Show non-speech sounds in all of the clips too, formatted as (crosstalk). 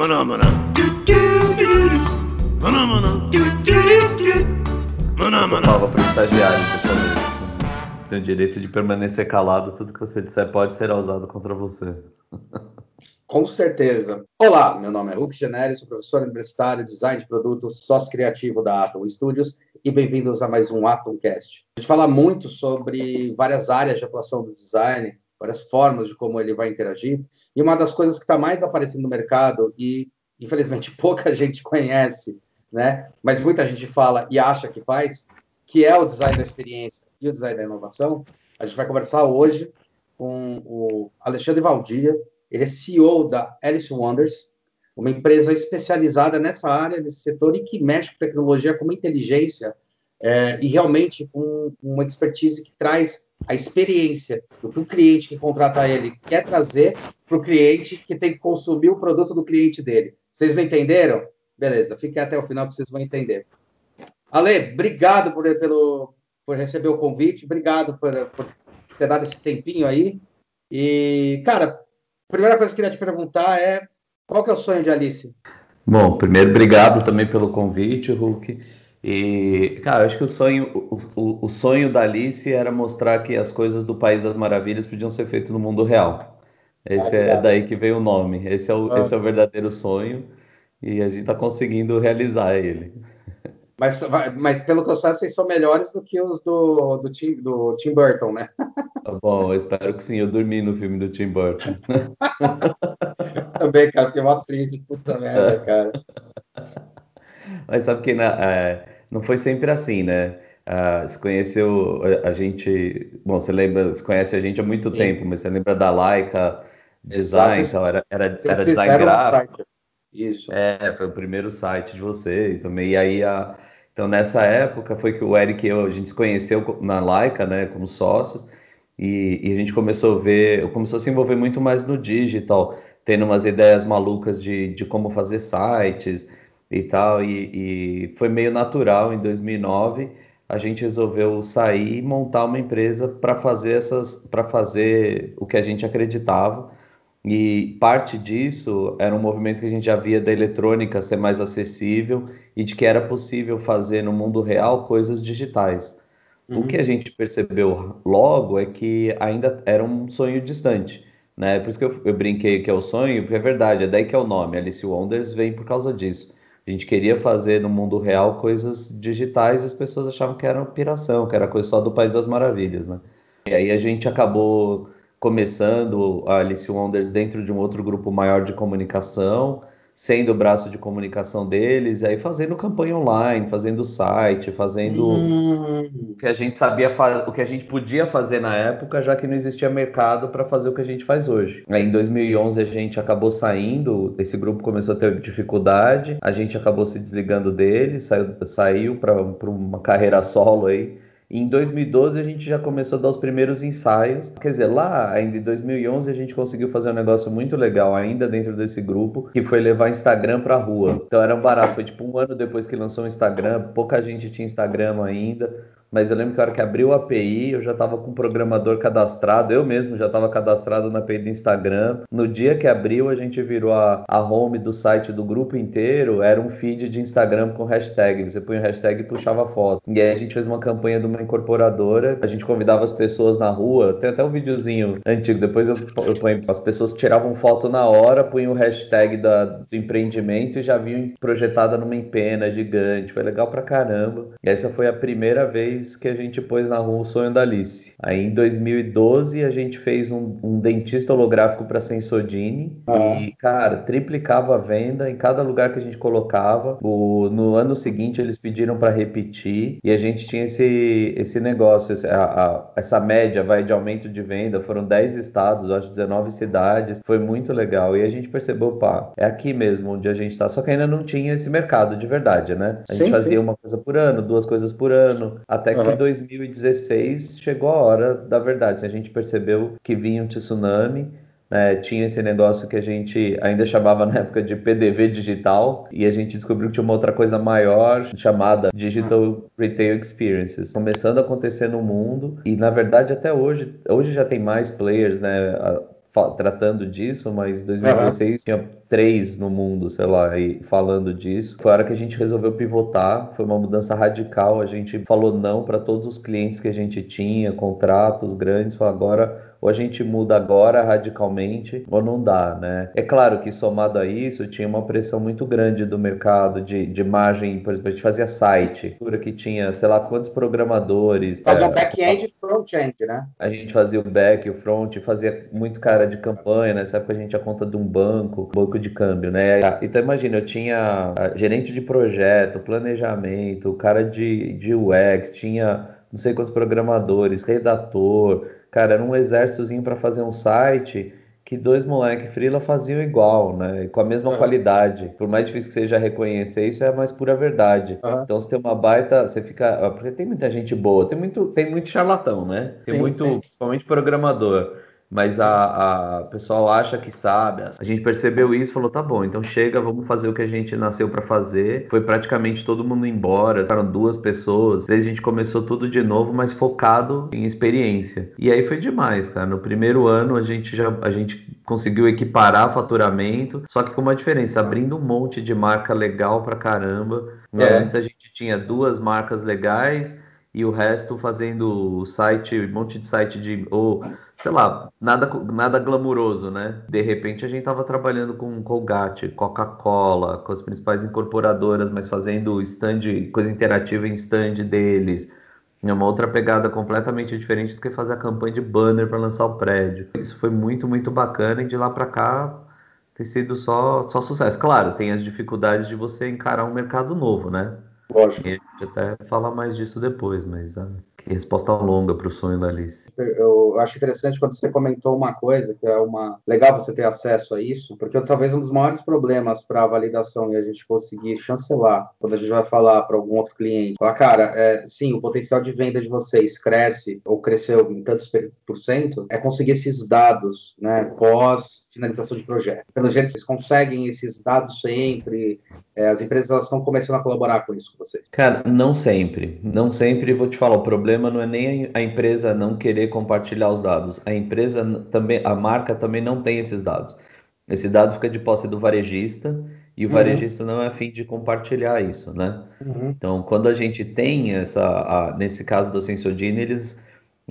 Maná, maná. Maná, maná. Maná, maná. Estagiário, pessoal. Você tem o direito de permanecer calado, tudo que você disser pode ser usado contra você. (laughs) Com certeza. Olá, meu nome é Hulk Generi, sou professor universitário, design de produtos, sócio criativo da Atom Studios e bem-vindos a mais um Atomcast. A gente fala muito sobre várias áreas de atuação do design, várias formas de como ele vai interagir, e uma das coisas que está mais aparecendo no mercado e, infelizmente, (laughs) pouca gente conhece, né? mas muita gente fala e acha que faz, que é o design da experiência e o design da inovação. A gente vai conversar hoje com o Alexandre Valdia, ele é CEO da Alice Wonders, uma empresa especializada nessa área, nesse setor e que mexe com tecnologia, com inteligência é, e realmente com uma expertise que traz a experiência do que o cliente que contrata ele quer trazer para o cliente que tem que consumir o produto do cliente dele. Vocês não entenderam? Beleza, fiquem até o final que vocês vão entender. Ale, obrigado por, pelo, por receber o convite, obrigado por, por ter dado esse tempinho aí. E, cara, a primeira coisa que eu queria te perguntar é qual que é o sonho de Alice? Bom, primeiro, obrigado também pelo convite, Hulk. E, cara, acho que o sonho, o, o, sonho da Alice era mostrar que as coisas do País das Maravilhas podiam ser feitas no mundo real. Esse é daí que veio o nome. Esse é o, ah. esse é o verdadeiro sonho e a gente está conseguindo realizar ele. Mas, mas pelo que eu sei, vocês são melhores do que os do, do, Tim, do Tim Burton, né? Tá bom, eu espero que sim. Eu dormi no filme do Tim Burton. (laughs) Também, cara, fiquei uma triste, puta merda, cara. Mas sabe que na, é, não foi sempre assim, né? Uh, você conheceu a gente. Bom, você lembra, você conhece a gente há muito Sim. tempo, mas você lembra da Laika Design, então era, era, era design gráfico. Isso. É, foi o primeiro site de vocês também. E aí a, então, nessa época, foi que o Eric e eu, a gente se conheceu na Laika, né, como sócios, e, e, a gente começou a ver, começou a se envolver muito mais no digital, tendo umas ideias malucas de, de como fazer sites e tal, e, e foi meio natural, em 2009, a gente resolveu sair e montar uma empresa para fazer essas, para fazer o que a gente acreditava, e parte disso era um movimento que a gente já via da eletrônica ser mais acessível e de que era possível fazer no mundo real coisas digitais. Uhum. O que a gente percebeu logo é que ainda era um sonho distante. Né? Por isso que eu, eu brinquei que é o sonho, porque é verdade, é daí que é o nome. Alice Wonders vem por causa disso. A gente queria fazer no mundo real coisas digitais e as pessoas achavam que era piração, que era coisa só do País das Maravilhas. Né? E aí a gente acabou começando a Alice Wonders dentro de um outro grupo maior de comunicação, sendo o braço de comunicação deles, aí fazendo campanha online, fazendo site, fazendo hum. o que a gente sabia o que a gente podia fazer na época, já que não existia mercado para fazer o que a gente faz hoje. Aí em 2011 a gente acabou saindo, esse grupo começou a ter dificuldade, a gente acabou se desligando dele, saiu, saiu para uma carreira solo aí em 2012 a gente já começou a dar os primeiros ensaios. Quer dizer, lá ainda em 2011 a gente conseguiu fazer um negócio muito legal ainda dentro desse grupo, que foi levar Instagram pra rua. Então era um barato, foi tipo um ano depois que lançou o Instagram, pouca gente tinha Instagram ainda mas eu lembro que a hora que abriu a API, eu já estava com o programador cadastrado, eu mesmo já estava cadastrado na API do Instagram. No dia que abriu, a gente virou a, a home do site do grupo inteiro, era um feed de Instagram com hashtag. Você põe o hashtag e puxava foto. E aí a gente fez uma campanha de uma incorporadora, a gente convidava as pessoas na rua, tem até um videozinho antigo, depois eu, eu ponho, as pessoas tiravam foto na hora, punham o hashtag da, do empreendimento e já vinham projetada numa empena gigante. Foi legal pra caramba. E essa foi a primeira vez que a gente pôs na rua o sonho da Alice. Aí em 2012 a gente fez um, um dentista holográfico para Sensodini ah. e, cara, triplicava a venda em cada lugar que a gente colocava. O, no ano seguinte eles pediram para repetir e a gente tinha esse, esse negócio, a, a, essa média vai de aumento de venda. Foram 10 estados, acho 19 cidades. Foi muito legal. E a gente percebeu, pá, é aqui mesmo onde a gente tá. Só que ainda não tinha esse mercado de verdade, né? A gente sim, fazia sim. uma coisa por ano, duas coisas por ano, até até que em 2016 chegou a hora da verdade. A gente percebeu que vinha um tsunami, né, tinha esse negócio que a gente ainda chamava na época de PDV digital, e a gente descobriu que tinha uma outra coisa maior chamada Digital Retail Experiences, começando a acontecer no mundo, e na verdade até hoje, hoje já tem mais players, né? Tratando disso, mas em 2016 uhum. tinha três no mundo, sei lá, aí falando disso. Foi a hora que a gente resolveu pivotar, foi uma mudança radical. A gente falou não para todos os clientes que a gente tinha, contratos grandes, falou agora ou a gente muda agora radicalmente ou não dá, né? É claro que somado a isso tinha uma pressão muito grande do mercado de, de margem, por exemplo, a gente fazia site, que tinha, sei lá, quantos programadores. Fazia é, um back-end e front-end, né? A gente fazia o back, o front, fazia muito cara de campanha, nessa época a gente tinha conta de um banco, banco de câmbio, né? Então imagina, eu tinha gerente de projeto, planejamento, cara de, de UX, tinha não sei quantos programadores, redator, Cara, era um exércitozinho para fazer um site que dois moleques frila faziam igual, né? Com a mesma uhum. qualidade. Por mais difícil que seja reconhecer, isso é a mais pura verdade. Uhum. Então, você tem uma baita, você fica. Porque tem muita gente boa, tem muito, tem muito charlatão, né? Tem sim, muito, sim. principalmente programador mas a, a pessoal acha que sabe. A gente percebeu isso, falou tá bom, então chega, vamos fazer o que a gente nasceu para fazer. Foi praticamente todo mundo embora, ficaram duas pessoas. Desde a gente começou tudo de novo, mas focado em experiência. E aí foi demais, cara. No primeiro ano a gente já a gente conseguiu equiparar faturamento, só que com uma diferença, abrindo um monte de marca legal pra caramba. É. Antes a gente tinha duas marcas legais e o resto fazendo site, um monte de site de ou sei lá, nada nada glamuroso, né? De repente a gente tava trabalhando com Colgate, Coca-Cola, com as principais incorporadoras, mas fazendo stand, coisa interativa em stand deles. É uma outra pegada completamente diferente do que fazer a campanha de banner para lançar o prédio. Isso foi muito, muito bacana e de lá para cá tem sido só, só sucesso. Claro, tem as dificuldades de você encarar um mercado novo, né? Lógico. E a gente até fala mais disso depois, mas que resposta longa para o sonho da Alice. Eu acho interessante quando você comentou uma coisa, que é uma legal você ter acesso a isso, porque talvez um dos maiores problemas para a validação e a gente conseguir chancelar, quando a gente vai falar para algum outro cliente, falar, cara, é, sim, o potencial de venda de vocês cresce ou cresceu em tantos por cento, é conseguir esses dados, né, pós finalização de projeto. Pelo jeito, vocês conseguem esses dados sempre, é, as empresas estão começando a colaborar com isso com vocês. Cara, não sempre, não sempre, vou te falar, o problema não é nem a empresa não querer compartilhar os dados. A empresa também, a marca também não tem esses dados. Esse dado fica de posse do varejista e o uhum. varejista não é afim de compartilhar isso, né? Uhum. Então, quando a gente tem essa, a, nesse caso do Sensodine, eles,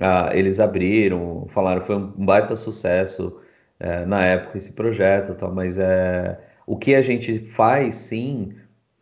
a, eles abriram, falaram, foi um baita sucesso é, na época esse projeto, tal, mas é, o que a gente faz, sim,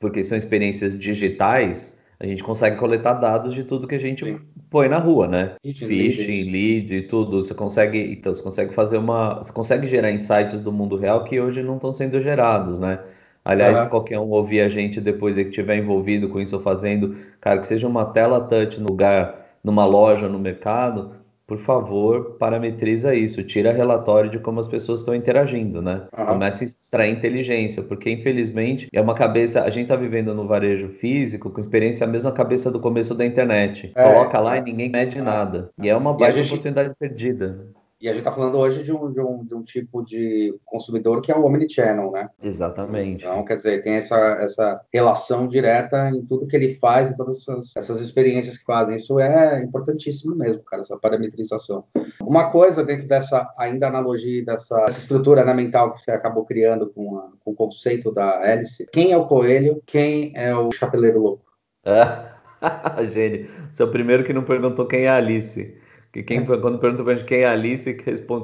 porque são experiências digitais, a gente consegue coletar dados de tudo que a gente Sim. põe na rua, né? Phishing, lead e tudo. Você consegue, então, você consegue fazer uma, você consegue gerar insights do mundo real que hoje não estão sendo gerados, né? Aliás, uhum. qualquer um ouvir a gente depois que estiver envolvido com isso ou fazendo, cara, que seja uma tela touch no lugar, numa loja, no mercado, por favor, parametriza isso, tira relatório de como as pessoas estão interagindo, né? Uhum. Começa a extrair inteligência, porque infelizmente é uma cabeça, a gente está vivendo no varejo físico com experiência a mesma cabeça do começo da internet. É, Coloca lá é. e ninguém mede nada. E é uma baita gente... oportunidade perdida. E a gente está falando hoje de um, de, um, de um tipo de consumidor que é o omnichannel, né? Exatamente. Então, quer dizer, tem essa, essa relação direta em tudo que ele faz, em todas essas, essas experiências que fazem. Isso é importantíssimo mesmo, cara, essa parametrização. Uma coisa dentro dessa, ainda analogia, dessa estrutura né, mental que você acabou criando com, a, com o conceito da hélice, quem é o coelho, quem é o chapeleiro louco? É. (laughs) Gênio. Você é o primeiro que não perguntou quem é a Alice. Que quem, quando pergunta pra gente quem é Alice,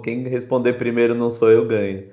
quem responder primeiro não sou eu, ganho.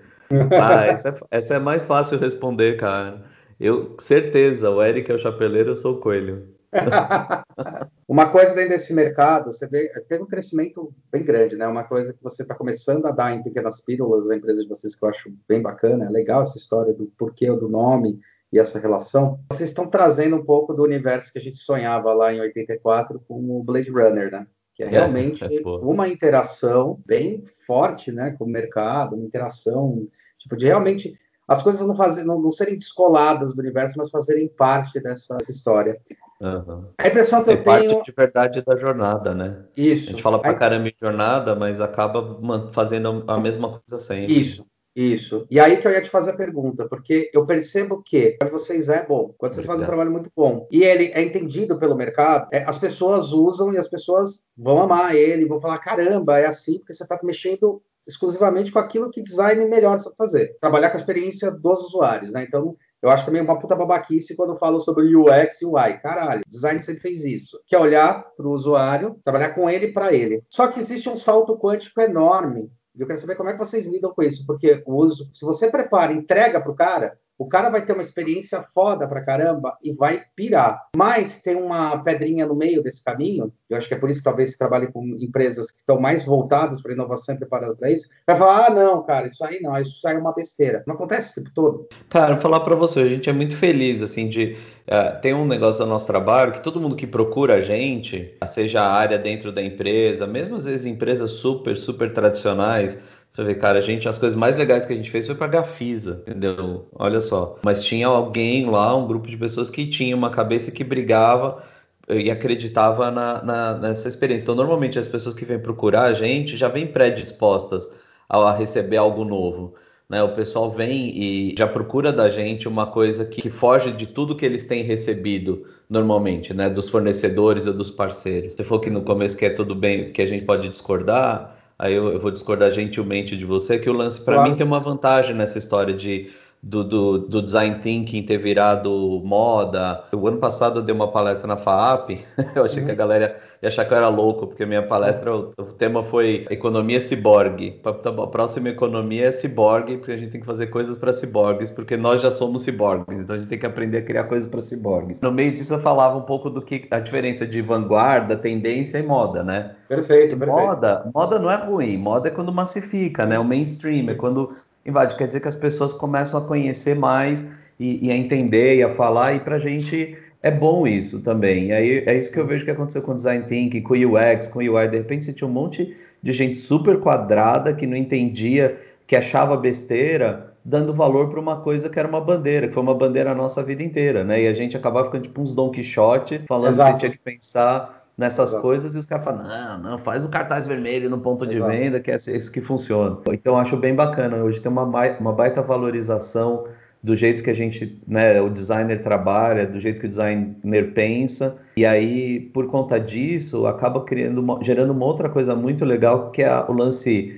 Ah, essa é, essa é mais fácil responder, cara. Eu, certeza, o Eric é o chapeleiro, eu sou o coelho. (laughs) Uma coisa dentro desse mercado, você vê, teve um crescimento bem grande, né? Uma coisa que você está começando a dar em pequenas pílulas à empresa de vocês, que eu acho bem bacana, é legal essa história do porquê do nome e essa relação. Vocês estão trazendo um pouco do universo que a gente sonhava lá em 84 com o Blade Runner, né? Que é, é realmente é, é uma interação bem forte, né, com o mercado, uma interação, tipo, de realmente as coisas não, fazer, não, não serem descoladas do universo, mas fazerem parte dessa, dessa história. Uhum. A impressão que é eu parte tenho... de verdade da jornada, né? Isso. A gente fala pra caramba em jornada, mas acaba fazendo a mesma coisa sempre. Isso. Isso. E aí que eu ia te fazer a pergunta, porque eu percebo que quando vocês é bom, quando vocês fazem um trabalho muito bom, e ele é entendido pelo mercado, é, as pessoas usam e as pessoas vão amar ele, vão falar: caramba, é assim, porque você está mexendo exclusivamente com aquilo que design melhor sabe fazer. Trabalhar com a experiência dos usuários, né? Então, eu acho também uma puta babaquice quando falo sobre UX e UI. Caralho, design sempre fez isso. Que é olhar para o usuário, trabalhar com ele para ele. Só que existe um salto quântico enorme. Eu quero saber como é que vocês lidam com isso, porque o uso, se você prepara, entrega para o cara, o cara vai ter uma experiência foda pra caramba e vai pirar. Mas tem uma pedrinha no meio desse caminho, eu acho que é por isso que talvez trabalhe com empresas que estão mais voltadas para inovação e preparadas para isso, vai falar: ah, não, cara, isso aí não, isso aí é uma besteira. Não acontece o tempo todo. Cara, vou falar para você, a gente é muito feliz, assim, de. Uh, tem um negócio do nosso trabalho que todo mundo que procura a gente, seja a área dentro da empresa, mesmo às vezes empresas super, super tradicionais, você vê, cara, a gente, as coisas mais legais que a gente fez foi pra Gafisa, entendeu? Olha só. Mas tinha alguém lá, um grupo de pessoas que tinha uma cabeça que brigava e acreditava na, na, nessa experiência. Então, normalmente, as pessoas que vêm procurar a gente já vêm predispostas a, receber algo novo. Né? O pessoal vem e já procura da gente uma coisa que, que foge de tudo que eles têm recebido normalmente, né? Dos fornecedores ou dos parceiros. Você falou que no começo que é tudo bem, que a gente pode discordar aí eu, eu, vou discordar gentilmente de você, que o lance para claro. mim tem uma vantagem nessa história de do, do, do, design thinking ter virado moda. O ano passado eu dei uma palestra na FAAP, (laughs) eu achei uhum. que a galera ia achar que eu era louco, porque minha palestra, o, o tema foi economia ciborgue. A próxima economia é ciborgue, porque a gente tem que fazer coisas para ciborgues, porque nós já somos ciborgues, então a gente tem que aprender a criar coisas para ciborgues. No meio disso eu falava um pouco do que a diferença de vanguarda, tendência e moda, né? Perfeito, perfeito. Moda, moda não é ruim, moda é quando massifica, né? O mainstream é quando invade, quer dizer que as pessoas começam a conhecer mais e, e a entender e a falar, e para a gente é bom isso também. E aí é isso que eu vejo que aconteceu com o Design Thinking, com o UX, com o UI. De repente você tinha um monte de gente super quadrada que não entendia, que achava besteira, dando valor para uma coisa que era uma bandeira, que foi uma bandeira a nossa vida inteira, né? E a gente acabava ficando tipo uns Don Quixote, falando Exato. que você tinha que pensar nessas Exato. coisas e os caras falam, não, não, faz o cartaz vermelho no ponto de Exato. venda, que é isso que funciona. Então acho bem bacana, hoje tem uma, uma baita valorização do jeito que a gente, né, o designer trabalha, do jeito que o designer pensa, e aí, por conta disso, acaba criando, gerando uma outra coisa muito legal, que é o lance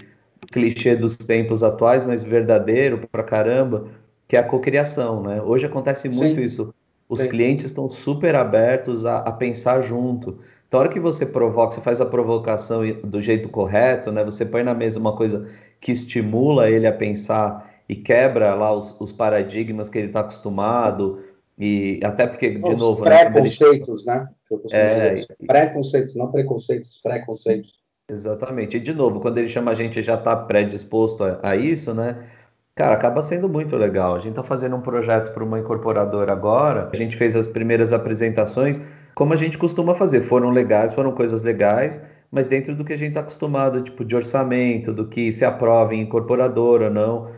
clichê dos tempos atuais, mas verdadeiro pra caramba, que é a cocriação, né? Hoje acontece muito Sim. isso. Os Sim. clientes estão super abertos a, a, pensar junto. Então, a hora que você provoca, você faz a provocação do jeito correto, né? Você põe na mesa uma coisa que estimula ele a pensar e quebra lá os, os paradigmas que ele está acostumado. E até porque, de os novo. Preconceitos, né? né? É, preconceitos, não preconceitos, preconceitos. Exatamente. E de novo, quando ele chama a gente já está predisposto a, a, isso, né? Cara, acaba sendo muito legal. A gente está fazendo um projeto para uma incorporadora agora. A gente fez as primeiras apresentações, como a gente costuma fazer. Foram legais, foram coisas legais, mas dentro do que a gente está acostumado, tipo, de orçamento, do que se aprova em incorporadora ou não.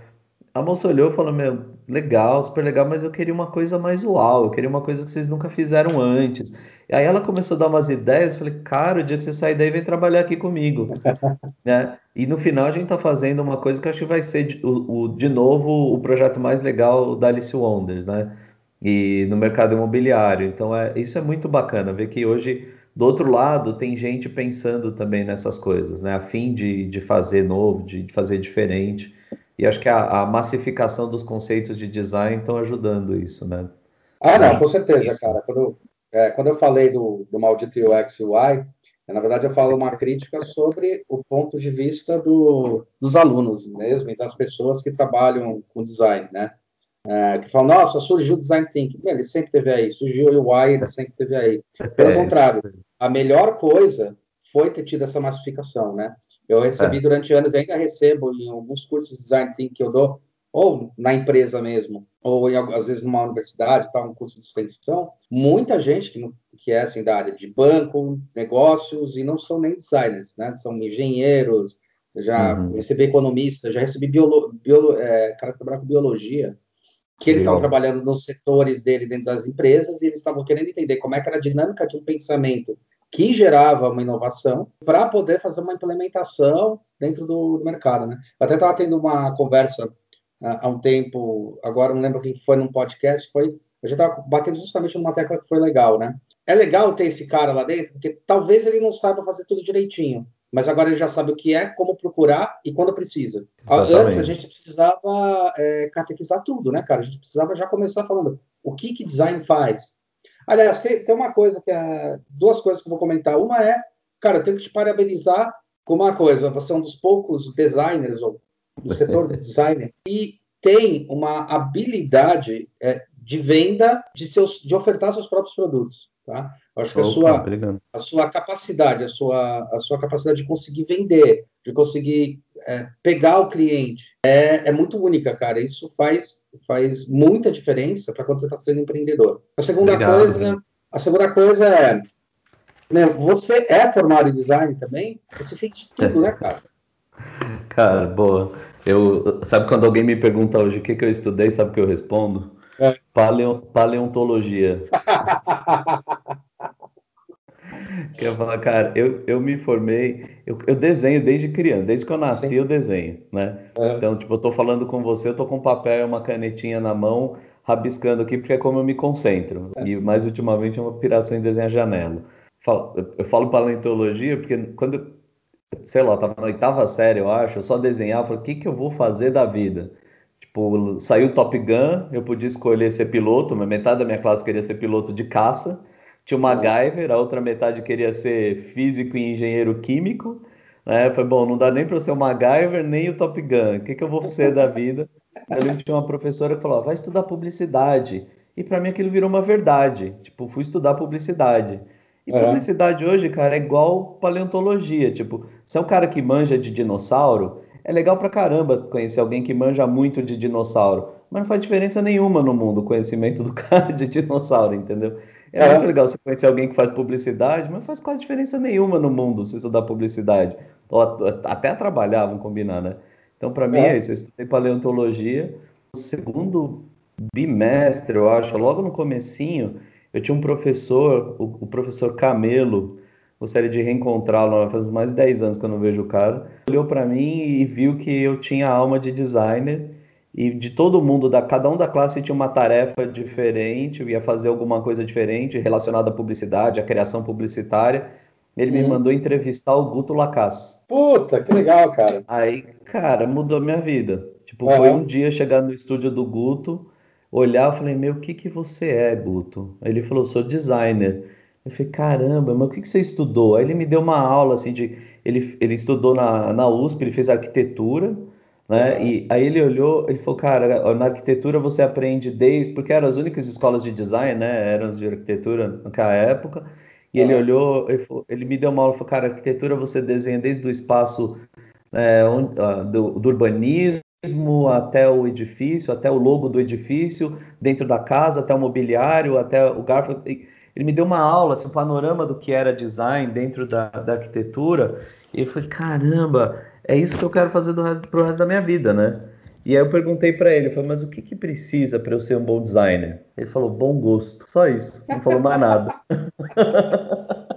A moça olhou e falou: Meu, legal, super legal, mas eu queria uma coisa mais uau, eu queria uma coisa que vocês nunca fizeram antes. E aí ela começou a dar umas ideias, eu falei: Cara, o dia que você sair daí, vem trabalhar aqui comigo. (laughs) né? E no final a gente tá fazendo uma coisa que acho que vai ser, o, o, de novo, o projeto mais legal da Alice Wonders, né? E no mercado imobiliário. Então, é, isso é muito bacana, ver que hoje. Do outro lado, tem gente pensando também nessas coisas, né? A fim de, de fazer novo, de, de fazer diferente. E acho que a, a massificação dos conceitos de design estão ajudando isso, né? Ah, não, com certeza, isso. cara. Quando, é, quando eu falei do, do maldito UX UI, na verdade eu falo uma crítica sobre o ponto de vista do, dos alunos mesmo e das pessoas que trabalham com design, né? É, que falam, nossa, surgiu o design thinking. Bem, ele sempre teve aí. Surgiu o UI, ele sempre teve aí. Pelo é, contrário, a melhor coisa foi ter tido essa massificação, né? Eu recebi é. durante anos, ainda recebo em alguns cursos de design thinking que eu dou, ou na empresa mesmo, ou em, às vezes numa universidade, tá, um curso de extensão, muita gente que, que é assim da área de banco, negócios, e não são nem designers, né? São engenheiros, já uhum. recebi economista, já recebi biolo, biolo, é, cara que trabalha com biologia, que eles estão trabalhando nos setores dele dentro das empresas e eles estavam querendo entender como é que era a dinâmica de um pensamento que gerava uma inovação para poder fazer uma implementação dentro do, do mercado, né? Eu até estava tendo uma conversa uh, há um tempo, agora não lembro quem foi num podcast, foi, a gente estava batendo justamente numa tecla que foi legal, né? É legal ter esse cara lá dentro, porque talvez ele não saiba fazer tudo direitinho, mas agora ele já sabe o que é, como procurar e quando precisa. Exatamente. Antes a gente precisava é, catequizar tudo, né, cara? A gente precisava já começar falando o que que design faz. Aliás, tem, tem uma coisa que é duas coisas que eu vou comentar. Uma é, cara, eu tenho que te parabenizar com uma coisa. Você é um dos poucos designers ou do setor de design e tem uma habilidade é, de venda de seus, de ofertar seus próprios produtos. Tá? Eu acho que Opa, a, sua, a sua capacidade, a sua, a sua capacidade de conseguir vender, de conseguir é, pegar o cliente, é, é muito única, cara. Isso faz, faz muita diferença para quando você está sendo empreendedor. A segunda Obrigado, coisa, a segunda coisa é, né, você é formado em design também? Você fez de tudo, né, cara? (laughs) Cara, boa. Eu, sabe quando alguém me pergunta hoje o que, que eu estudei, sabe o que eu respondo? É. Paleo, paleontologia. (laughs) Quer falar, cara, eu, eu me formei, eu, eu desenho desde criança, desde que eu nasci Sim. eu desenho, né? É. Então, tipo, eu tô falando com você, eu tô com um papel e uma canetinha na mão, rabiscando aqui, porque é como eu me concentro. É. E mais ultimamente é uma piração em desenhar janela. Eu falo paleontologia porque quando, sei lá, eu tava na oitava série, eu acho, eu só desenhava, eu falei, o que que eu vou fazer da vida? Tipo, saiu Top Gun, eu podia escolher ser piloto, mas metade da minha classe queria ser piloto de caça. Tinha o MacGyver, a outra metade queria ser físico e engenheiro químico. Né? Foi bom, não dá nem para ser o MacGyver nem o Top Gun. O que, que eu vou ser da vida? Eu lembro que tinha uma professora que falou: vai estudar publicidade. E para mim aquilo virou uma verdade. Tipo, fui estudar publicidade. E é. publicidade hoje, cara, é igual paleontologia. Tipo, se é um cara que manja de dinossauro, é legal pra caramba conhecer alguém que manja muito de dinossauro. Mas não faz diferença nenhuma no mundo o conhecimento do (laughs) cara de dinossauro, entendeu? É, é, muito legal você conhecer alguém que faz publicidade, mas faz quase diferença nenhuma no mundo se estudar publicidade. Ou até trabalhar, vamos combinar, né? Então, para mim, é. é isso. Eu estudei paleontologia. No segundo bimestre, eu acho, logo no comecinho, eu tinha um professor, o, o professor Camelo, gostaria de reencontrá-lo, faz mais de 10 anos que eu não vejo o cara. Olhou para mim e viu que eu tinha alma de designer e de todo mundo, da, cada um da classe tinha uma tarefa diferente, ia fazer alguma coisa diferente relacionada à publicidade, à criação publicitária. Ele hum. me mandou entrevistar o Guto Lacasse. Puta, que legal, cara. Aí, cara, mudou minha vida. Tipo, uhum. foi um dia chegar no estúdio do Guto, olhar, eu falei, meu, o que que você é, Guto? Ele falou, sou designer. Eu falei, caramba, mas o que que você estudou? Aí ele me deu uma aula, assim, de... Ele, ele estudou na, na USP, ele fez arquitetura, né? E aí ele olhou, ele falou, cara, na arquitetura você aprende desde, porque eram as únicas escolas de design, né? Eram as de arquitetura naquela época. E ele olhou, ele, falou, ele, me deu uma aula, falou, cara, arquitetura você desenha desde o espaço é, onde, uh, do, do, urbanismo até o edifício, até o logo do edifício, dentro da casa, até o mobiliário, até o garfo. Ele me deu uma aula, assim, um panorama do que era design dentro da, da arquitetura. E eu falei, caramba, é isso que eu quero fazer do resto, pro resto da minha vida, né? E aí eu perguntei para ele, eu falei, mas o que, que precisa para eu ser um bom designer? Ele falou, bom gosto, só isso, não falou mais nada. (laughs)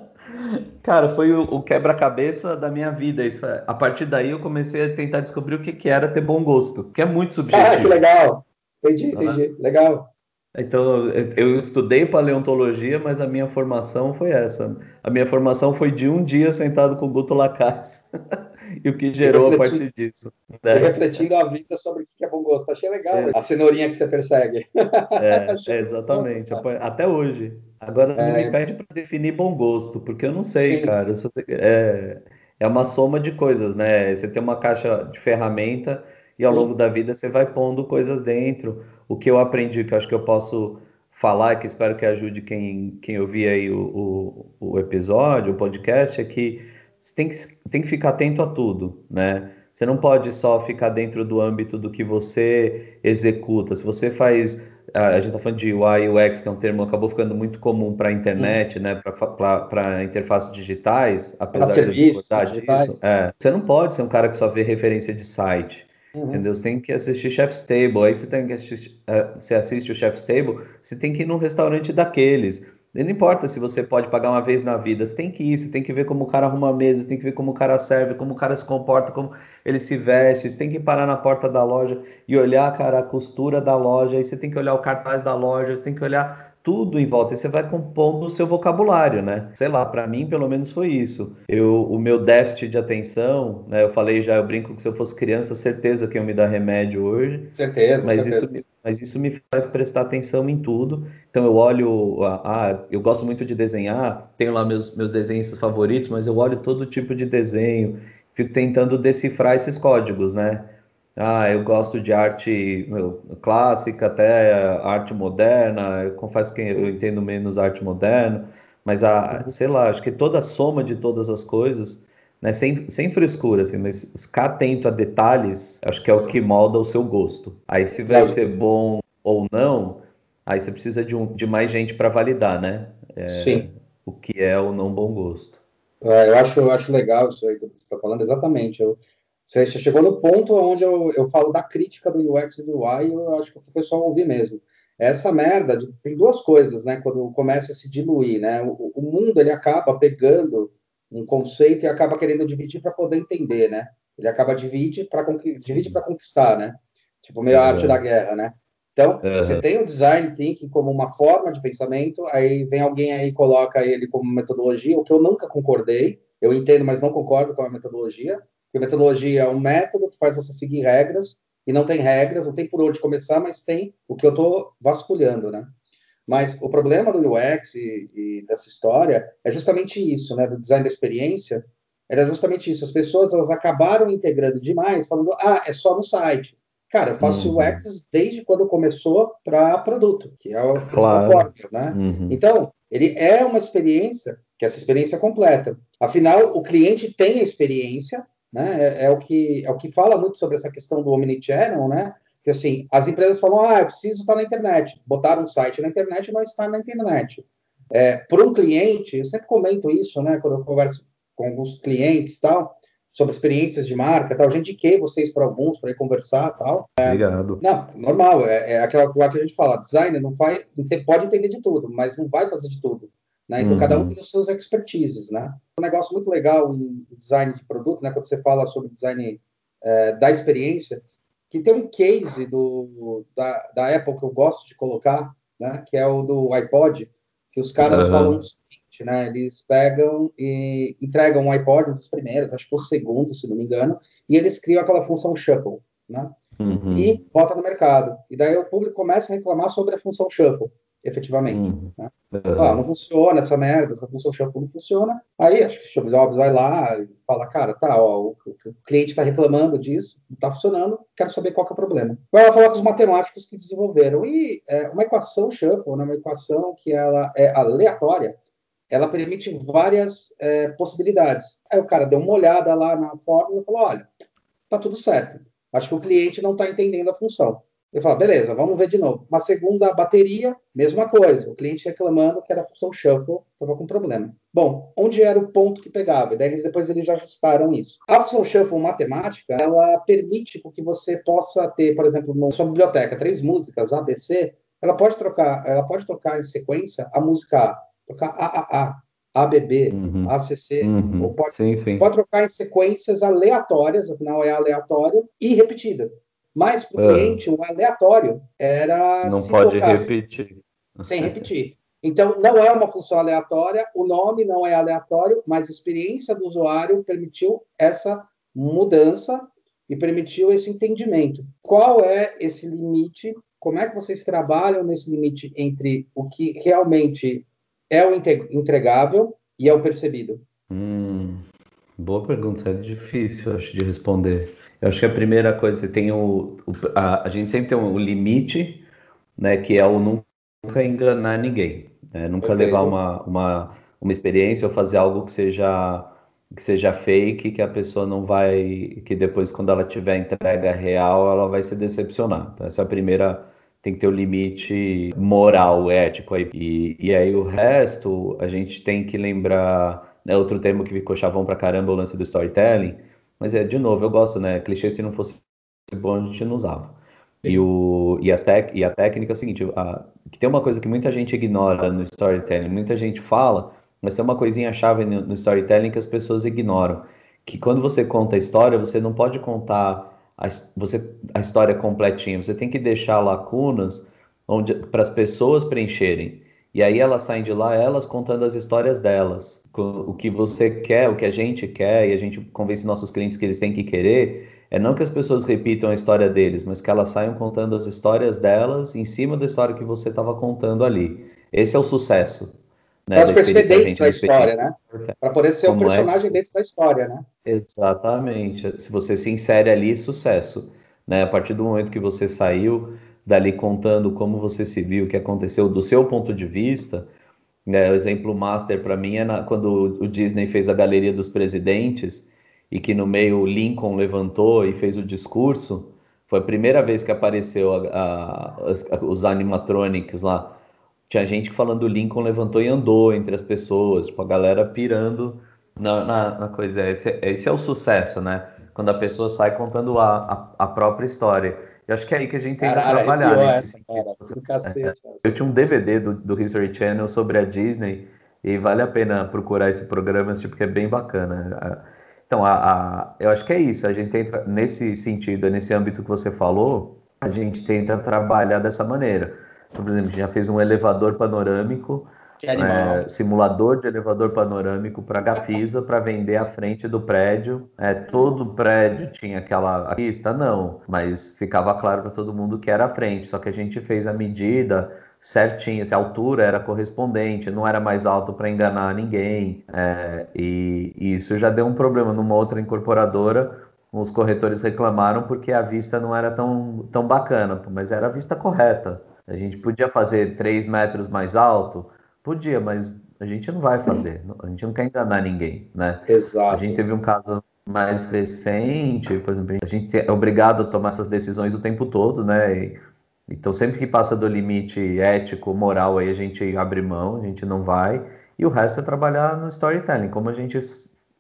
Cara, foi o, o quebra-cabeça da minha vida. Isso, a partir daí eu comecei a tentar descobrir o que, que era ter bom gosto, que é muito subjetivo. Ah, que legal! Entendi, entendi. Legal. Então, eu estudei paleontologia, mas a minha formação foi essa. A minha formação foi de um dia sentado com o Guto Lacasse. (laughs) e o que gerou a partir disso. Né? Refletindo a vida sobre o que é bom gosto. Achei legal é. a cenourinha que você persegue. É, (laughs) é exatamente. Até hoje. Agora não me é. pede para definir bom gosto, porque eu não sei, Sim. cara. É, é uma soma de coisas, né? Você tem uma caixa de ferramenta e ao Sim. longo da vida você vai pondo coisas dentro. O que eu aprendi, que eu acho que eu posso falar, que espero que ajude quem, quem ouvir aí o, o, o episódio, o podcast, é que você tem que, tem que ficar atento a tudo, né? Você não pode só ficar dentro do âmbito do que você executa. Se você faz. A gente está falando de UI UX, que é um termo que acabou ficando muito comum para a internet, né? Para interfaces digitais, apesar de discordar disso. É, você não pode ser um cara que só vê referência de site. Uhum. Entendeu? Você tem que assistir Chef's Table. Aí você tem que assistir, uh, você assiste o Chef's Table, você tem que ir num restaurante daqueles. Não importa se você pode pagar uma vez na vida, você tem que ir, você tem que ver como o cara arruma a mesa, tem que ver como o cara serve, como o cara se comporta, como ele se veste, você tem que parar na porta da loja e olhar, cara, a costura da loja, aí você tem que olhar o cartaz da loja, você tem que olhar tudo em volta. E você vai compondo o seu vocabulário, né? Sei lá, para mim, pelo menos foi isso. Eu, o meu déficit de atenção, né? Eu falei já, eu brinco que se eu fosse criança, certeza que eu me dar remédio hoje. Certeza. Mas certeza. isso mas isso me faz prestar atenção em tudo. Então eu olho, ah, eu gosto muito de desenhar, tenho lá meus, meus desenhos favoritos, mas eu olho todo tipo de desenho, fico tentando decifrar esses códigos, né? Ah, eu gosto de arte meu, clássica, até arte moderna. Eu confesso que eu entendo menos arte moderna, mas a, sei lá, acho que toda a soma de todas as coisas, né, sem, sem frescura, assim, mas ficar atento a detalhes, acho que é o que molda o seu gosto. Aí se vai ser bom ou não, aí você precisa de, um, de mais gente para validar, né? É, Sim. O que é o não bom gosto. É, eu acho, eu acho legal isso aí que você está falando, exatamente. Eu, você chegou no ponto onde eu, eu falo da crítica do UX e do UI, eu acho que o pessoal ouvir mesmo. Essa merda de, tem duas coisas, né? Quando começa a se diluir, né? O, o mundo ele acaba pegando um conceito e acaba querendo dividir para poder entender, né? Ele acaba divide para divide para conquistar, né? Tipo meio a arte da guerra, né? Então, uhum. você tem o design thinking como uma forma de pensamento, aí vem alguém aí e coloca ele como metodologia, o que eu nunca concordei. Eu entendo, mas não concordo com a metodologia. Porque metodologia é um método que faz você seguir regras, e não tem regras, não tem por onde começar, mas tem o que eu estou vasculhando, né? Mas o problema do UX e, e, dessa história é justamente isso, né? Do design da experiência, era justamente isso. As pessoas elas acabaram integrando demais, falando, ah, é só no site. Cara, eu faço uhum. UX desde quando começou para produto, que é o claro. né? Uhum. Então, ele é uma experiência, que é essa experiência é completa. Afinal, o cliente tem a experiência, né? É, é, o que é o que fala muito sobre essa questão do omnichannel, né? Que assim, as empresas falam, ah, eu preciso estar na internet, botar um site na internet e não estar na internet. É, Para um cliente, eu sempre comento isso, né? Quando eu converso com alguns clientes tal, sobre experiências de marca, tal, eu já indiquei vocês para alguns para ir conversar, tal. É, Obrigado. Não, normal, é, é aquela coisa que a gente fala, designer não faz, pode entender de tudo, mas não vai fazer de tudo. Né? Então, uhum. cada um uhum. tem os seus expertises, né? Um negócio muito legal em design de produto, né? Quando você fala sobre design é, da experiência, que tem um case do, da, da Apple que eu gosto de colocar, né? Que é o do iPod, que os caras uhum. falam o seguinte, né? Eles pegam e entregam um iPod, um dos primeiros, acho que foi o segundo, se não me engano, e eles criam aquela função shuffle, né? Uhum. E bota no mercado. E daí o público começa a reclamar sobre a função shuffle efetivamente. Uhum. Né? Ah, não funciona essa merda, essa função shampoo não funciona. Aí acho que o Steve Jobs vai lá e fala, cara, tá, ó, o, o cliente está reclamando disso, não está funcionando, quero saber qual que é o problema. Vai lá falar com os matemáticos que desenvolveram. E é, uma equação shuffle, né, uma equação que ela é aleatória, ela permite várias é, possibilidades. Aí o cara deu uma olhada lá na fórmula e falou, olha, tá tudo certo. Acho que o cliente não está entendendo a função. Ele fala, beleza, vamos ver de novo. Uma segunda bateria, mesma coisa. O cliente reclamando que era a função shuffle, estava com problema. Bom, onde era o ponto que pegava? E daí eles, depois eles já ajustaram isso. A função shuffle matemática, ela permite que você possa ter, por exemplo, na sua biblioteca, três músicas, A, B, C, ela pode trocar, ela pode tocar em sequência a música A, tocar AAA, ABB, uhum. ACC, uhum. ou pode, sim, sim. pode trocar em sequências aleatórias, afinal é aleatório, e repetida. Mas para o ah. cliente, o aleatório era. Não pode repetir. Sem repetir. Então, não é uma função aleatória, o nome não é aleatório, mas a experiência do usuário permitiu essa mudança e permitiu esse entendimento. Qual é esse limite? Como é que vocês trabalham nesse limite entre o que realmente é o entregável e é o percebido? Hum, boa pergunta, é difícil, acho, de responder. Eu acho que a primeira coisa, você tem o, o a, a, gente sempre tem o limite, né, que é o nunca enganar ninguém, né? nunca Perfeito. levar uma, uma, uma experiência ou fazer algo que seja que seja fake, que a pessoa não vai, que depois quando ela tiver entrega real, ela vai se decepcionar. Então essa é a primeira, tem que ter o limite moral, ético aí. E, e aí o resto, a gente tem que lembrar, né, outro termo que ficou chavão pra caramba, o lance do storytelling, mas é, de novo, eu gosto, né? Clichê se não fosse bom, a gente não usava. E, o, e, as tec, e a técnica é o seguinte: a, que tem uma coisa que muita gente ignora no storytelling, muita gente fala, mas tem uma coisinha chave no, no storytelling que as pessoas ignoram. Que quando você conta a história, você não pode contar a, você, a história completinha, você tem que deixar lacunas para as pessoas preencherem. E aí elas saem de lá, elas contando as histórias delas. O que você quer, o que a gente quer, e a gente convence nossos clientes que eles têm que querer, é não que as pessoas repitam a história deles, mas que elas saiam contando as histórias delas em cima da história que você estava contando ali. Esse é o sucesso. Né, Para perceber dentro da história, né? Para poder ser um é personagem é... dentro da história, né? Exatamente. Se você se insere ali, sucesso. Né? A partir do momento que você saiu dali contando como você se viu, o que aconteceu do seu ponto de vista, né? o exemplo master para mim é na, quando o Disney fez a Galeria dos Presidentes e que no meio Lincoln levantou e fez o discurso. Foi a primeira vez que apareceu a, a, a, os animatronics lá tinha gente falando Lincoln levantou e andou entre as pessoas, tipo, a galera pirando na, na, na coisa. Esse, esse, é o sucesso, né? Quando a pessoa sai contando a, a própria história. Eu acho que é aí que a gente tem que trabalhar. Nesse essa, cara, (laughs) Eu tinha um DVD do, do History Channel sobre a Disney e vale a pena procurar esse programa, tipo, que é bem bacana. Então, a, a, eu acho que é isso. A gente entra nesse sentido, nesse âmbito que você falou, a gente tenta trabalhar dessa maneira então, por exemplo, já fez um elevador panorâmico, é, simulador de elevador panorâmico para a Gafisa para vender à frente do prédio. É, todo prédio tinha aquela pista, não, mas ficava claro para todo mundo que era a frente. Só que a gente fez a medida certinha, a altura era correspondente, não era mais alto para enganar ninguém. É, e, e isso já deu um problema numa outra incorporadora. Os corretores reclamaram porque a vista não era tão, tão bacana, mas era a vista correta. A gente podia fazer três metros mais alto? Podia, mas a gente não vai fazer. (laughs) A gente não quer enganar ninguém, né? Exato. A gente teve um caso mais recente, por exemplo, a gente é obrigado a tomar essas decisões o tempo todo, né? E, então, sempre que passa do limite ético, moral, aí a gente abre mão, a gente não vai. E o resto é trabalhar no storytelling, como a gente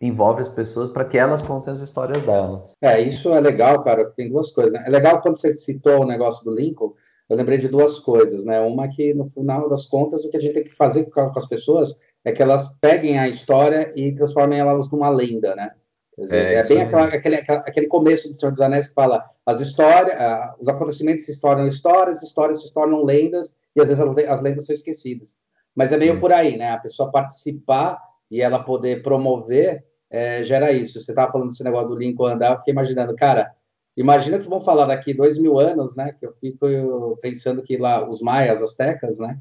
envolve as pessoas para que elas contem as histórias delas. É, isso é legal, cara. Tem duas coisas. Né? É legal quando você citou o negócio do Lincoln, eu lembrei de duas coisas, né? Uma que, no final das contas, o que a gente tem que fazer com as pessoas é que elas peguem a história e transformem elas numa lenda, né? Dizer, é, é bem aquela, aquele, aquele começo do Senhor dos Anéis que fala as histórias, uh, os acontecimentos se tornam histórias, histórias se tornam lendas, e às vezes as lendas são esquecidas. Mas é meio hum. por aí, né? A pessoa participar e ela poder promover é, gera isso. Você estava falando desse negócio do Lincoln andar, eu fiquei imaginando, cara, Imagina que vão falar daqui dois mil anos, né? Que eu fico pensando que lá os maias, as tecas, né?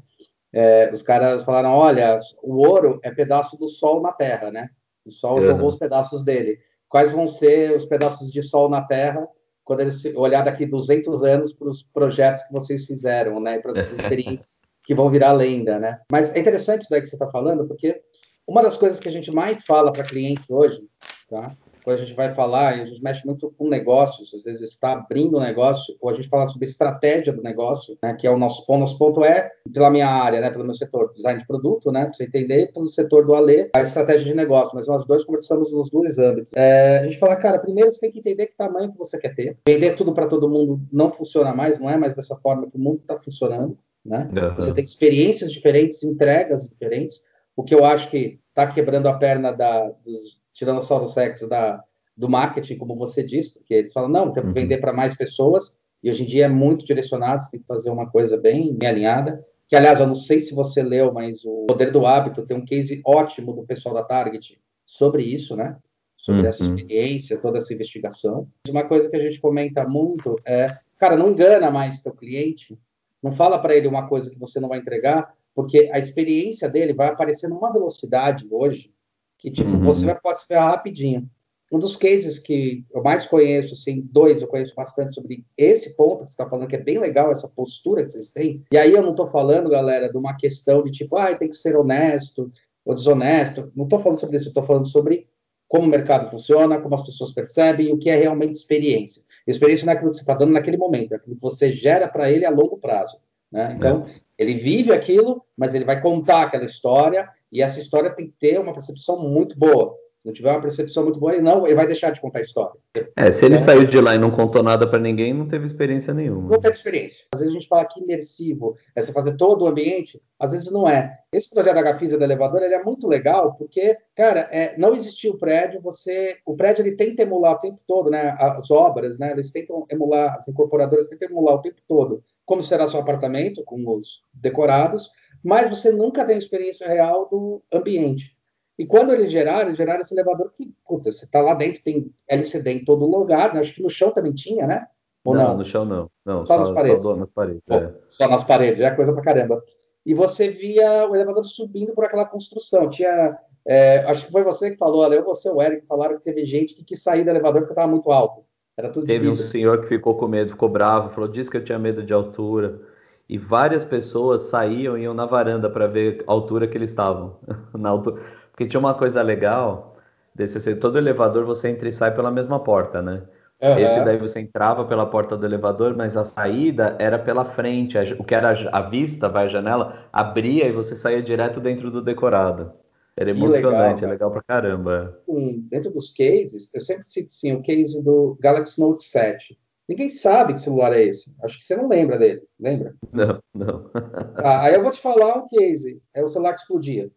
É, os caras falaram: olha, o ouro é pedaço do sol na Terra, né? O sol uhum. jogou os pedaços dele. Quais vão ser os pedaços de sol na Terra quando eles olhar daqui 200 anos para os projetos que vocês fizeram, né? Para as (laughs) experiências que vão virar lenda, né? Mas é interessante isso daí que você está falando, porque uma das coisas que a gente mais fala para clientes hoje, tá? A gente vai falar, a gente mexe muito com negócios, às vezes está abrindo um negócio, ou a gente fala sobre estratégia do negócio, né, que é o nosso ponto. Nosso ponto é, pela minha área, né, pelo meu setor, design de produto, né, para você entender, pelo setor do Ale, a estratégia de negócio, mas nós dois conversamos nos dois âmbitos. É, a gente fala, cara, primeiro você tem que entender que tamanho que você quer ter. Vender tudo para todo mundo não funciona mais, não é mais dessa forma que o mundo está funcionando, né? Uhum. Você tem experiências diferentes, entregas diferentes, o que eu acho que está quebrando a perna da, dos Tiranossauro Rex da, do marketing, como você disse, porque eles falam, não, tem que uhum. vender para mais pessoas, e hoje em dia é muito direcionado, você tem que fazer uma coisa bem, bem alinhada, que, aliás, eu não sei se você leu, mas o Poder do Hábito tem um case ótimo do pessoal da Target sobre isso, né? Sobre uhum. essa experiência, toda essa investigação. Uma coisa que a gente comenta muito é, cara, não engana mais teu cliente, não fala para ele uma coisa que você não vai entregar, porque a experiência dele vai aparecer numa velocidade hoje que tipo, uhum. você vai poder se ferrar rapidinho. Um dos cases que eu mais conheço, assim, dois eu conheço bastante sobre esse ponto que você está falando, que é bem legal essa postura que vocês têm. E aí eu não estou falando, galera, de uma questão de tipo, ah, tem que ser honesto ou desonesto. Não estou falando sobre isso, estou falando sobre como o mercado funciona, como as pessoas percebem, o que é realmente experiência. Experiência não é aquilo que você está dando naquele momento, é aquilo que você gera para ele a longo prazo. Né? Então, é. ele vive aquilo, mas ele vai contar aquela história e essa história tem que ter uma percepção muito boa. Se não tiver uma percepção muito boa, ele não, ele vai deixar de contar a história. É, se ele então, saiu de lá e não contou nada para ninguém, não teve experiência nenhuma. Não teve experiência. Às vezes a gente fala que imersivo é você fazer todo o ambiente, às vezes não é. Esse projeto da Gafisa do elevador, ele é muito legal, porque, cara, é, não existia o prédio, você, o prédio ele tenta emular o tempo todo, né? As obras, né? Eles tentam emular, as incorporadoras tentam emular o tempo todo como será seu apartamento, com os decorados, mas você nunca tem experiência real do ambiente. E quando eles geraram, eles geraram esse elevador que, puta, você tá lá dentro, tem LCD em todo lugar, né? acho que no chão também tinha, né? Ou não, não? no chão não. Não, só, só nas paredes. Só nas paredes. É. Só nas paredes, é coisa pra caramba. E você via o elevador subindo por aquela construção. Tinha. É, acho que foi você que falou, eu, você, o Eric, falaram que teve gente que quis sair do elevador porque estava muito alto. Era tudo Teve um senhor que ficou com medo, ficou bravo, falou, disse que eu tinha medo de altura. E várias pessoas saíam e iam na varanda para ver a altura que eles estavam. (laughs) na altura. Porque tinha uma coisa legal, desse, todo elevador você entra e sai pela mesma porta, né? Uhum. Esse daí você entrava pela porta do elevador, mas a saída era pela frente. O que era a vista, vai a janela, abria e você saía direto dentro do decorado. Era que emocionante, legal, é legal pra caramba. Dentro dos cases, eu sempre cito sim o case do Galaxy Note 7. Ninguém sabe que celular é esse. Acho que você não lembra dele, lembra? Não, não. (laughs) ah, aí eu vou te falar um case. É o celular que explodia.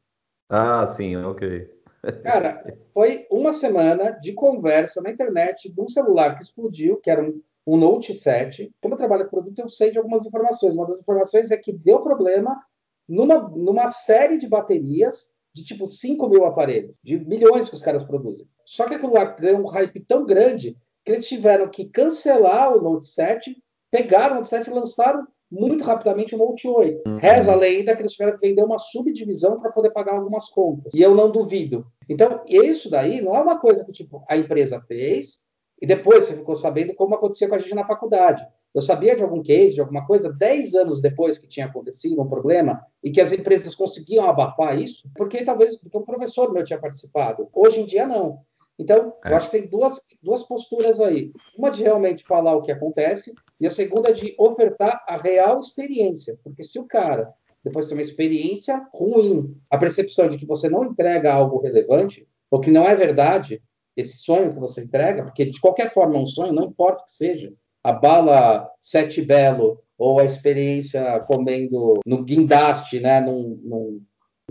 Ah, sim, ok. Cara, foi uma semana de conversa na internet de um celular que explodiu, que era um, um Note 7. Como eu trabalho com produto, eu sei de algumas informações. Uma das informações é que deu problema numa, numa série de baterias de tipo 5 mil aparelhos, de milhões que os caras produzem. Só que aquilo lá ganhou um hype tão grande que eles tiveram que cancelar o Note 7, pegaram o Note 7 e lançaram muito rapidamente o Note 8. Uhum. Reza a lenda que eles tiveram que vender uma subdivisão para poder pagar algumas contas. E eu não duvido. Então, isso daí não é uma coisa que tipo, a empresa fez e depois você ficou sabendo como acontecia com a gente na faculdade. Eu sabia de algum case, de alguma coisa, 10 anos depois que tinha acontecido um problema e que as empresas conseguiam abafar isso, porque talvez porque um professor meu tinha participado. Hoje em dia, não. Então, é. eu acho que tem duas, duas posturas aí. Uma de realmente falar o que acontece e a segunda de ofertar a real experiência. Porque se o cara depois tem uma experiência ruim, a percepção de que você não entrega algo relevante, ou que não é verdade esse sonho que você entrega, porque de qualquer forma é um sonho, não importa o que seja, a bala Sete Belo ou a experiência comendo no guindaste, né, num, num,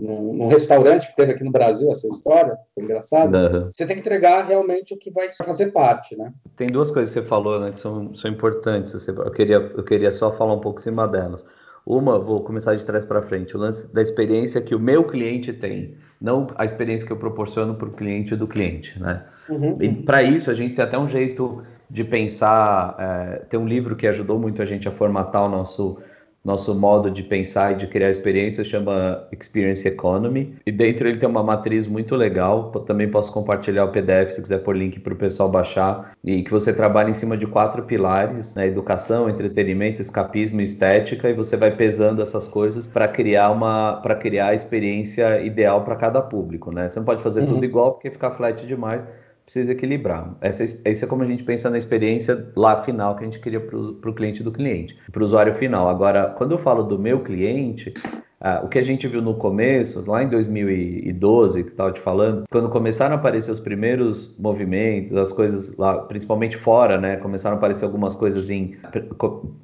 num, num, restaurante que teve aqui no Brasil essa história, foi engraçado. Uhum. Você tem que entregar realmente o que vai fazer parte, né? Tem duas coisas que você falou, né, que são, são importantes. Eu queria, eu queria só falar um pouco em cima delas. Uma, vou começar de trás para frente, o lance da experiência que o meu cliente tem, não a experiência que eu proporciono para o cliente do cliente, né? Uhum. E para isso a gente tem até um jeito de pensar, é, tem um livro que ajudou muito a gente a formatar o nosso nosso modo de pensar e de criar experiência chama Experience Economy. E dentro ele tem uma matriz muito legal. Também posso compartilhar o PDF se quiser pôr link para o pessoal baixar. E que você trabalha em cima de quatro pilares: né? educação, entretenimento, escapismo e estética. E você vai pesando essas coisas para criar uma para criar a experiência ideal para cada público. Né? Você não pode fazer uhum. tudo igual porque fica flat demais precisa equilibrar. Essa, essa é como a gente pensa na experiência lá final que a gente queria para o cliente do cliente, para o usuário final. Agora, quando eu falo do meu cliente, ah, o que a gente viu no começo, lá em 2012, que estava te falando, quando começaram a aparecer os primeiros movimentos, as coisas lá, principalmente fora, né? Começaram a aparecer algumas coisas em,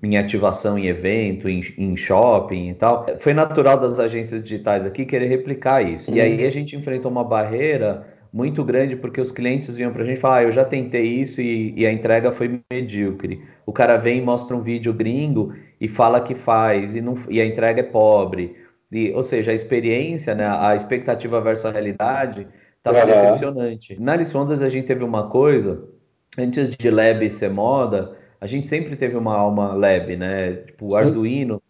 em ativação em evento, em, em shopping e tal. Foi natural das agências digitais aqui querer replicar isso. E aí a gente enfrentou uma barreira muito grande porque os clientes vinham para a gente falar, ah, eu já tentei isso e, e, a entrega foi medíocre. O cara vem e mostra um vídeo gringo e fala que faz e, não, e a entrega é pobre. E, ou seja, a experiência, né, a expectativa versus a realidade estava uhum. decepcionante. Na Liçondas a gente teve uma coisa, antes de Lab ser moda, a gente sempre teve uma alma Lab, né? Tipo, o Arduino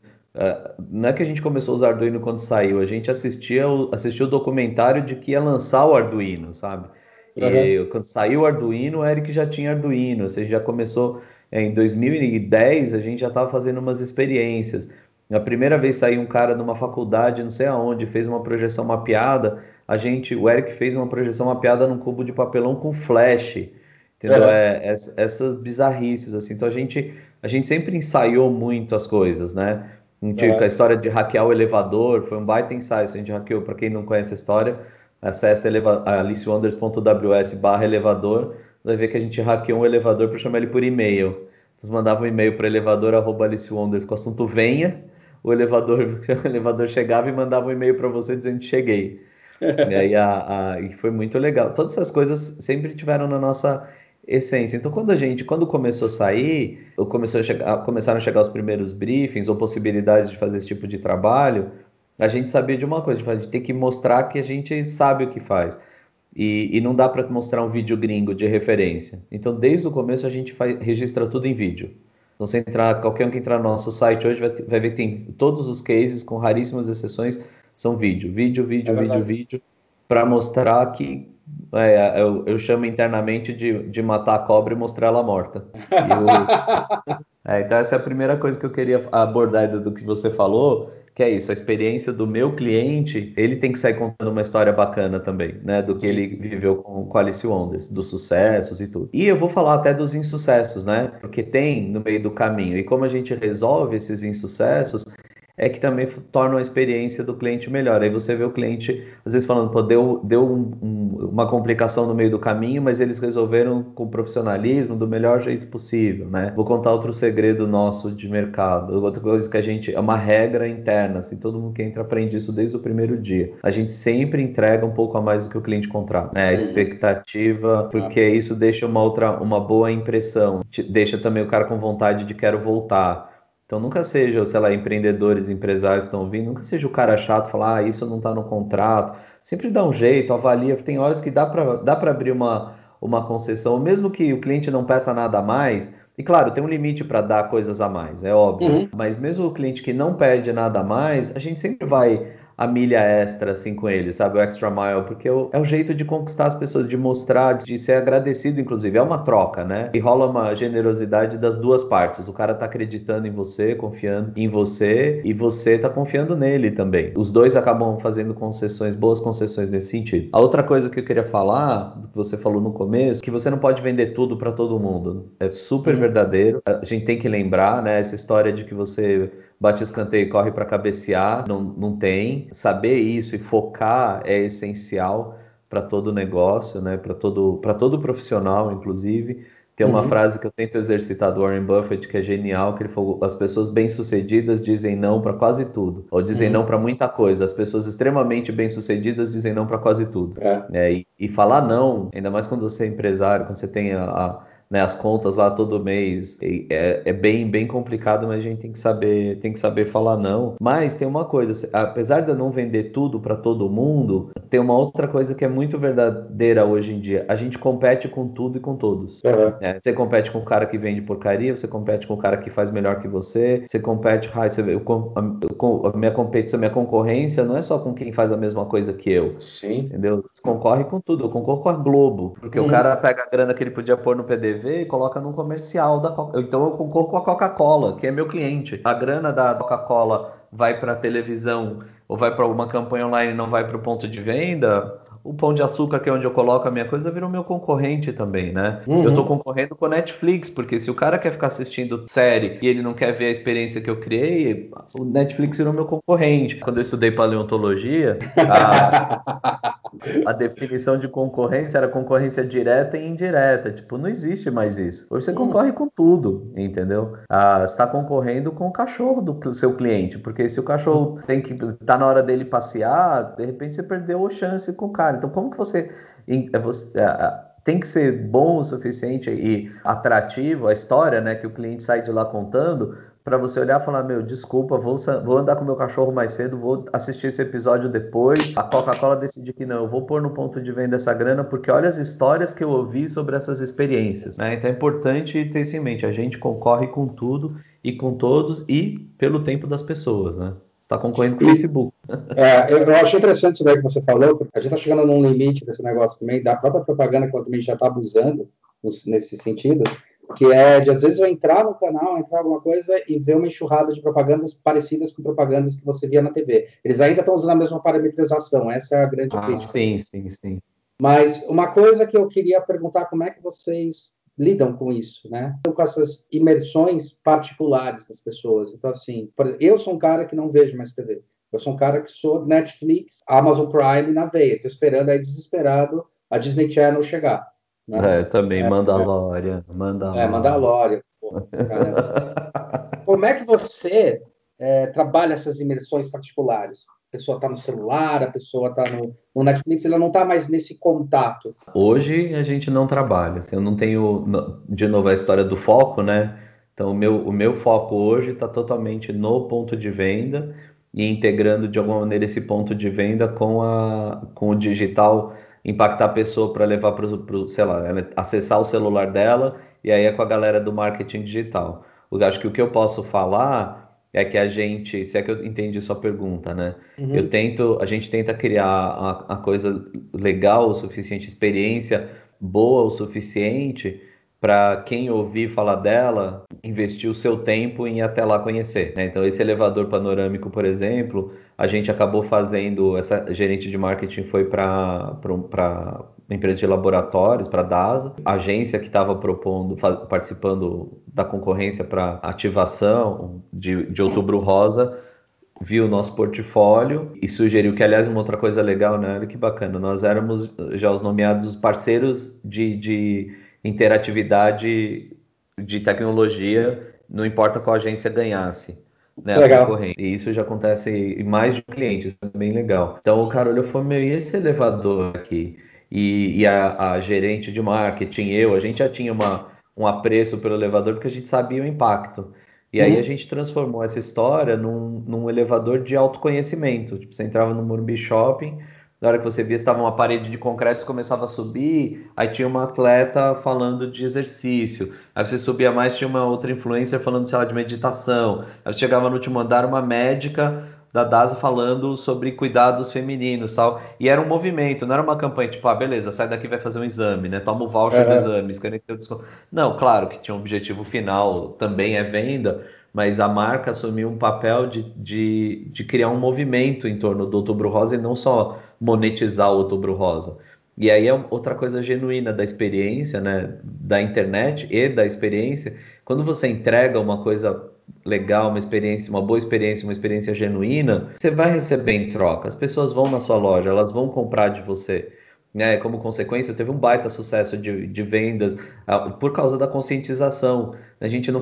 não é que a gente começou a usar Arduino quando saiu, a gente assistia assistiu o documentário de que ia lançar o Arduino, sabe? E uhum. quando saiu o Arduino, o Eric já tinha Arduino, ou seja, já começou em 2010, a gente já estava fazendo umas experiências. A primeira vez saiu um cara numa faculdade, não sei aonde, fez uma projeção mapeada, a gente, o Eric fez uma projeção mapeada num cubo de papelão com flash, entendeu? Uhum. É, essas bizarrices, assim. Então a gente, a gente sempre ensaiou muito as coisas, né? Tipo, é. a história de hackear o elevador, foi um baita ensaio, a gente hackeou, para quem não conhece a história, acesse alicewonders.ws barra elevador, vai ver que a gente hackeou um elevador para chamar ele por e-mail. Eles mandavam um e-mail para elevador arroba alicewonders com o assunto venha, o elevador, (laughs) o elevador chegava e mandava um e-mail para você dizendo cheguei. (laughs) e aí a, a, e foi muito legal. Todas essas coisas sempre tiveram na nossa essência. Então, quando a gente, quando começou a sair, começou a chegar, começaram a chegar os primeiros briefings ou possibilidades de fazer esse tipo de trabalho, a gente sabia de uma coisa, a gente tem que mostrar que a gente sabe o que faz. E, e não dá para mostrar um vídeo gringo de referência. Então, desde o começo, a gente faz, registra tudo em vídeo. Então, você entrar, qualquer um que entrar no nosso site hoje vai, vai ver que tem todos os cases, com raríssimas exceções, são vídeo, vídeo, vídeo, é vídeo, vídeo, para mostrar que é, eu, eu, chamo internamente de, de matar a cobra e mostrar ela morta. Eu, (laughs) é, então, essa é a primeira coisa que eu queria abordar do, do que você falou, que é isso, a experiência do meu cliente, ele tem que sair contando uma história bacana também, né, do que ele viveu com, com Alice Wonders, dos sucessos e tudo. E eu vou falar até dos insucessos, né, porque tem no meio do caminho, e como a gente resolve esses insucessos, é que também torna a experiência do cliente melhor. Aí você vê o cliente, às vezes, falando, pô, deu, deu um, um, uma complicação no meio do caminho, mas eles resolveram com profissionalismo, do melhor jeito possível, né? Vou contar outro segredo nosso de mercado, outra coisa que a gente, é uma regra interna, assim, todo mundo que entra aprende isso desde o primeiro dia. A gente sempre entrega um pouco a mais do que o cliente contrata, né? A uhum. expectativa, porque isso deixa uma outra, uma boa impressão, deixa também o cara com vontade de quero voltar, então nunca seja, sei lá, empreendedores, empresários que estão ouvindo, nunca seja o cara chato falar, ah, isso não está no contrato. Sempre dá um jeito, avalia, porque tem horas que dá para dá abrir uma, uma concessão, mesmo que o cliente não peça nada a mais. E claro, tem um limite para dar coisas a mais, é óbvio. Uhum. Mas mesmo o cliente que não pede nada a mais, a gente sempre vai a milha extra assim com ele, sabe? O extra mile, porque é o jeito de conquistar as pessoas, de mostrar, de ser agradecido, inclusive. É uma troca, né? E rola uma generosidade das duas partes. O cara tá acreditando em você, confiando em você, e você tá confiando nele também. Os dois acabam fazendo concessões, boas concessões nesse sentido. A outra coisa que eu queria falar, do que você falou no começo, que você não pode vender tudo para todo mundo. É super verdadeiro. A gente tem que lembrar, né? Essa história de que você bate escanteio e corre para cabecear, não, não tem. Saber isso e focar é essencial para todo negócio, né? para todo, todo profissional, inclusive. Tem uma uhum. frase que eu tento exercitar do Warren Buffett que é genial, que ele falou: as pessoas bem-sucedidas dizem não para quase tudo, ou dizem uhum. não para muita coisa. As pessoas extremamente bem-sucedidas dizem não para quase tudo. É. É, e, e, falar não, ainda mais quando você é empresário, quando você tem a, a né, as contas lá todo mês. É, é, bem, bem complicado, mas a gente tem que saber, tem que saber falar não. Mas tem uma coisa, apesar de eu não vender tudo para todo mundo, tem uma outra coisa que é muito verdadeira hoje em dia. A gente compete com tudo e com todos. Uhum. É, você compete com o cara que vende porcaria, você compete com o cara que faz melhor que você, você compete, ah, você, eu, a, a minha competição, a minha concorrência não é só com quem faz a mesma coisa que eu. Sim. Entendeu? Você concorre com tudo. Eu concorro com a Globo, porque uhum. o cara pega a grana que ele podia pôr no PDV TV e coloca num comercial da Coca Então eu concordo com a Coca-Cola, que é meu cliente. A grana da Coca-Cola vai para a televisão ou vai para alguma campanha online e não vai para o ponto de venda, o Pão de Açúcar, que é onde eu coloco a minha coisa, virou meu concorrente também, né? Uhum. Eu tô concorrendo com a Netflix, porque se o cara quer ficar assistindo série e ele não quer ver a experiência que eu criei, o Netflix virou meu concorrente. Quando eu estudei paleontologia, (laughs) a, a definição de concorrência era concorrência direta e indireta. Tipo, não existe mais isso. Hoje você concorre com tudo, entendeu? Ah, você está concorrendo com o cachorro do seu cliente, porque se o cachorro tem que tá na hora dele passear, de repente você perdeu a chance com o cara. Então, como que você, é, você é, tem que ser bom o suficiente e atrativo a história, né, que o cliente sai de lá contando para você olhar e falar: Meu, desculpa, vou, vou andar com meu cachorro mais cedo, vou assistir esse episódio depois. A Coca-Cola decidiu que não, eu vou pôr no ponto de venda essa grana, porque olha as histórias que eu ouvi sobre essas experiências. Né? Então é importante ter isso em mente: a gente concorre com tudo e com todos e pelo tempo das pessoas, né? está concorrendo com o Facebook. (laughs) É, eu, eu, achei interessante isso daí que você falou, porque a gente está chegando num limite desse negócio também, da própria propaganda que ela também já está abusando nesse sentido, que é de às vezes eu entrar no canal, entrar alguma coisa e ver uma enxurrada de propagandas parecidas com propagandas que você via na TV. Eles ainda estão usando a mesma parametrização, essa é a grande ah, crítica. Sim, sim, sim. Mas uma coisa que eu queria perguntar, como é que vocês lidam com isso, né? Com essas imersões particulares das pessoas. Então, assim, eu sou um cara que não vejo mais TV. Eu sou um cara que sou Netflix, Amazon Prime na veia. Estou esperando aí desesperado a Disney Channel chegar. Né? É, também é, Mandalorian. É, Mandalorian. É, Mandalorian. (laughs) Como é que você é, trabalha essas imersões particulares? A pessoa está no celular, a pessoa está no, no, Netflix, ela não está mais nesse contato. Hoje a gente não trabalha. Assim, eu não tenho, de novo, a história do foco, né? Então, o meu, o meu foco hoje está totalmente no ponto de venda e integrando de alguma maneira esse ponto de venda com, a, com o digital, impactar a pessoa para levar para o, sei lá, acessar o celular dela e aí é com a galera do marketing digital. Eu acho que o que eu posso falar é que a gente, se é que eu entendi sua pergunta, né? Uhum. Eu tento, a gente tenta criar a, a coisa legal o suficiente, experiência boa o suficiente para quem ouvir falar dela, investir o seu tempo em ir até lá conhecer. Né? Então, esse elevador panorâmico, por exemplo, a gente acabou fazendo, essa gerente de marketing foi para empresa de laboratórios, para a DASA, agência que estava propondo, participando da concorrência para ativação de, de Outubro Rosa, viu o nosso portfólio e sugeriu que, aliás, uma outra coisa legal, né? Olha que bacana, nós éramos já os nomeados parceiros de, de interatividade de tecnologia, não importa qual agência ganhasse. Né, legal. E isso já acontece em mais de um cliente, isso é bem legal. Então o cara olhou e falou: Meu, e esse elevador aqui? E, e a, a, gerente de marketing, eu, a gente já tinha uma, um apreço pelo elevador porque a gente sabia o impacto. E aí uhum. a gente transformou essa história num, num elevador de autoconhecimento. Tipo, você entrava no Morumbi Shopping, na hora que você via, estava uma parede de concreto, começava a subir, aí tinha uma atleta falando de exercício. Aí você subia mais, tinha uma outra influencer falando, sei lá, de meditação. Aí chegava no último andar, uma médica da DASA falando sobre cuidados femininos tal. E era um movimento, não era uma campanha tipo, ah, beleza, sai daqui vai fazer um exame, né? Toma o voucher do exame, Não, claro que tinha um objetivo final, também é venda, mas a marca assumiu um papel de, de, de criar um movimento em torno do Outubro Rosa e não só monetizar o Outubro Rosa. E aí é outra coisa genuína da experiência, né, da internet e da experiência. Quando você entrega uma coisa legal, uma experiência, uma boa experiência, uma experiência genuína, você vai receber em troca. As pessoas vão na sua loja, elas vão comprar de você né, como consequência, teve um baita sucesso de, de vendas uh, por causa da conscientização. A gente não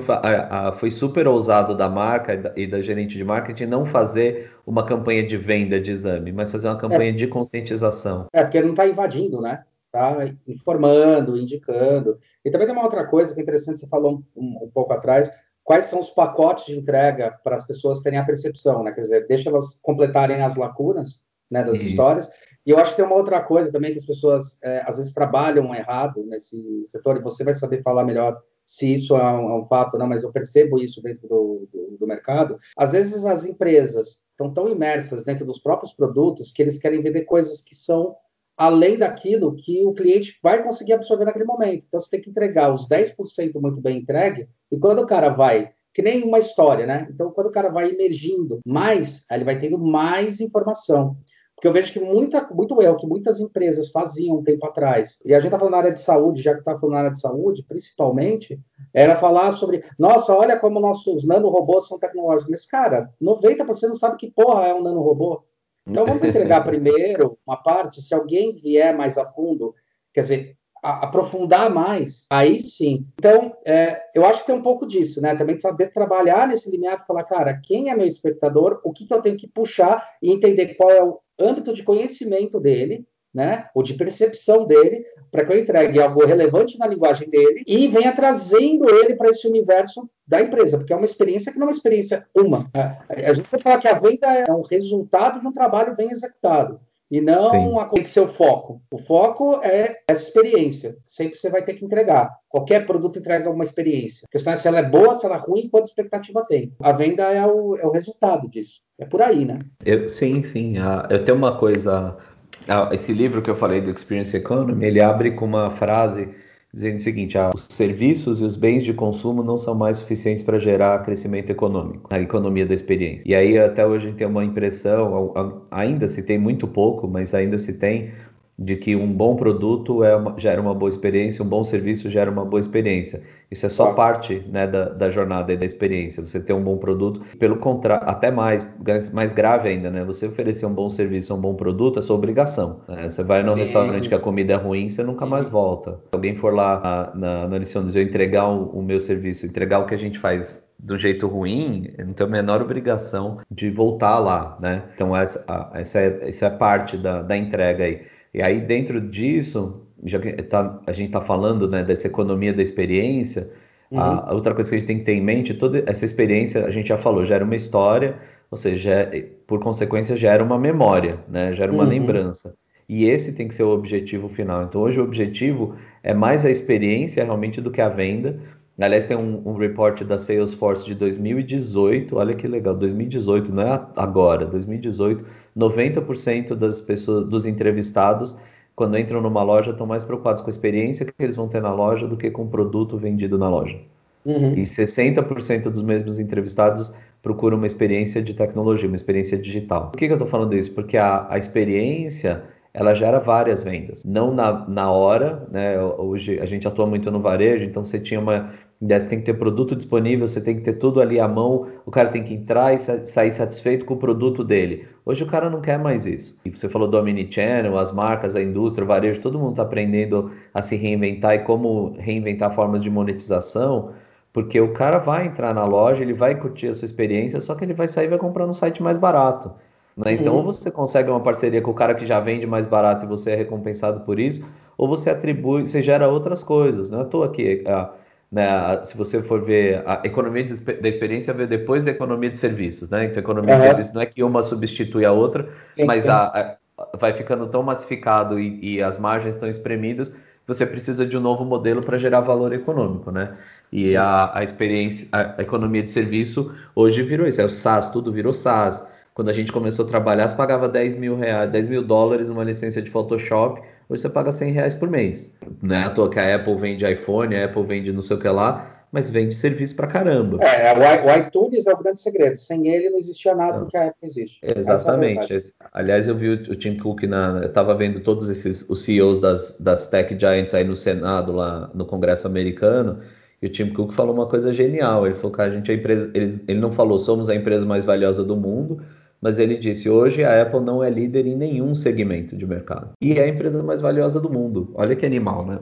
foi super ousado da marca e da, e da, gerente de marketing não fazer uma campanha de venda de exame, mas fazer uma campanha é, de conscientização. É, porque não está invadindo, né? Está informando, indicando. E também tem uma outra coisa que é interessante, você falou um, um, um pouco atrás, quais são os pacotes de entrega para as pessoas terem a percepção, né? Quer dizer, deixa elas completarem as lacunas né, das uhum. histórias e eu acho que tem uma outra coisa também que as pessoas é, às vezes trabalham errado nesse setor, e você vai saber falar melhor se isso é um, é um fato, não, mas eu percebo isso dentro do, do, do mercado. Às vezes as empresas estão tão imersas dentro dos próprios produtos que eles querem vender coisas que são além daquilo que o cliente vai conseguir absorver naquele momento. Então você tem que entregar os 10% muito bem entregue, e quando o cara vai que nem uma história, né? Então, quando o cara vai emergindo mais, ele vai tendo mais informação. Porque eu vejo que muita, muito erro que muitas empresas faziam um tempo atrás, e a gente está falando na área de saúde, já que está falando na área de saúde, principalmente, era falar sobre, nossa, olha como nossos nanorobôs são tecnológicos. Mas, cara, 90% não sabe que porra é um nanorobô. Então, vamos entregar (laughs) primeiro uma parte, se alguém vier mais a fundo, quer dizer, aprofundar mais, aí sim. Então, é, eu acho que tem um pouco disso, né? Também saber trabalhar nesse limiar falar, cara, quem é meu espectador, o que, que eu tenho que puxar e entender qual é o âmbito de conhecimento dele, né? Ou de percepção dele, para que eu entregue algo relevante na linguagem dele e venha trazendo ele para esse universo da empresa, porque é uma experiência que não é uma experiência uma. A gente fala que a venda é um resultado de um trabalho bem executado e não a, tem que ser o foco. O foco é essa experiência. Sempre você vai ter que entregar. Qualquer produto entrega uma experiência. A questão é se ela é boa, se ela é ruim, quanta expectativa tem. A venda é o, é o resultado disso. É por aí, né? Eu, sim, sim. Uh, eu tenho uma coisa. Uh, esse livro que eu falei do Experience Economy, ele abre com uma frase dizendo o seguinte: ah, os serviços e os bens de consumo não são mais suficientes para gerar crescimento econômico, a economia da experiência. E aí até hoje a gente tem uma impressão, ainda se tem muito pouco, mas ainda se tem de que um bom produto é uma, gera uma boa experiência, um bom serviço gera uma boa experiência. Isso é só parte né, da, da jornada e da experiência. Você ter um bom produto, pelo contrário, até mais, mais grave ainda, né? Você oferecer um bom serviço, um bom produto, é sua obrigação. Né? Você vai num Sim. restaurante que a comida é ruim, você nunca Sim. mais volta. Se alguém for lá na, na lição dizer entregar o, o meu serviço, entregar o que a gente faz do jeito ruim, eu não tenho a menor obrigação de voltar lá, né? Então essa, essa, é, essa é parte da, da entrega aí. E aí, dentro disso, já que tá, a gente está falando né, dessa economia da experiência, uhum. a, a, outra coisa que a gente tem que ter em mente, toda essa experiência, a gente já falou, gera uma história, ou seja, por consequência gera uma memória, né? Gera uma uhum. lembrança. E esse tem que ser o objetivo final. Então hoje o objetivo é mais a experiência realmente do que a venda. Aliás, tem um, um report da Salesforce de 2018, olha que legal, 2018, não é agora, 2018, 90% das pessoas, dos entrevistados, quando entram numa loja, estão mais preocupados com a experiência que eles vão ter na loja do que com o produto vendido na loja. Uhum. E 60% dos mesmos entrevistados procuram uma experiência de tecnologia, uma experiência digital. Por que, que eu estou falando isso? Porque a, a experiência ela gera várias vendas. Não na, na hora, né? Hoje a gente atua muito no varejo, então você tinha uma. Você tem que ter produto disponível, você tem que ter tudo ali à mão, o cara tem que entrar e sair satisfeito com o produto dele. Hoje o cara não quer mais isso. E você falou do Omnichannel, as marcas, a indústria, o varejo, todo mundo está aprendendo a se reinventar e como reinventar formas de monetização, porque o cara vai entrar na loja, ele vai curtir a sua experiência, só que ele vai sair e vai comprar no site mais barato. Né? Então, uhum. ou você consegue uma parceria com o cara que já vende mais barato e você é recompensado por isso, ou você atribui, você gera outras coisas. Não é à toa que, a, né, a, se você for ver a economia de, da experiência, vê depois da economia de serviços. Né? Então, a economia uhum. de serviços não é que uma substitui a outra, sim, mas sim. A, vai ficando tão massificado e, e as margens estão espremidas você precisa de um novo modelo para gerar valor econômico, né? E a, a experiência, a, a, economia de serviço hoje virou isso, é o SaaS, tudo virou SaaS. Quando a gente começou a trabalhar, você pagava 10 mil reais, 10 mil dólares uma licença de Photoshop, hoje você paga 100 reais por mês. Não é à toa que a Apple vende iPhone, a Apple vende não sei o que lá, mas vende serviço pra caramba. É, o, o iTunes é o grande segredo. Sem ele não existia nada do que a Apple existe. Exatamente. É Aliás, eu vi o, o Tim Cook na. Eu tava vendo todos esses os CEOs das, das tech giants aí no Senado, lá no Congresso americano. E o Tim Cook falou uma coisa genial. Ele falou que a gente é a empresa. Ele, ele não falou somos a empresa mais valiosa do mundo, mas ele disse: hoje a Apple não é líder em nenhum segmento de mercado. E é a empresa mais valiosa do mundo. Olha que animal, né?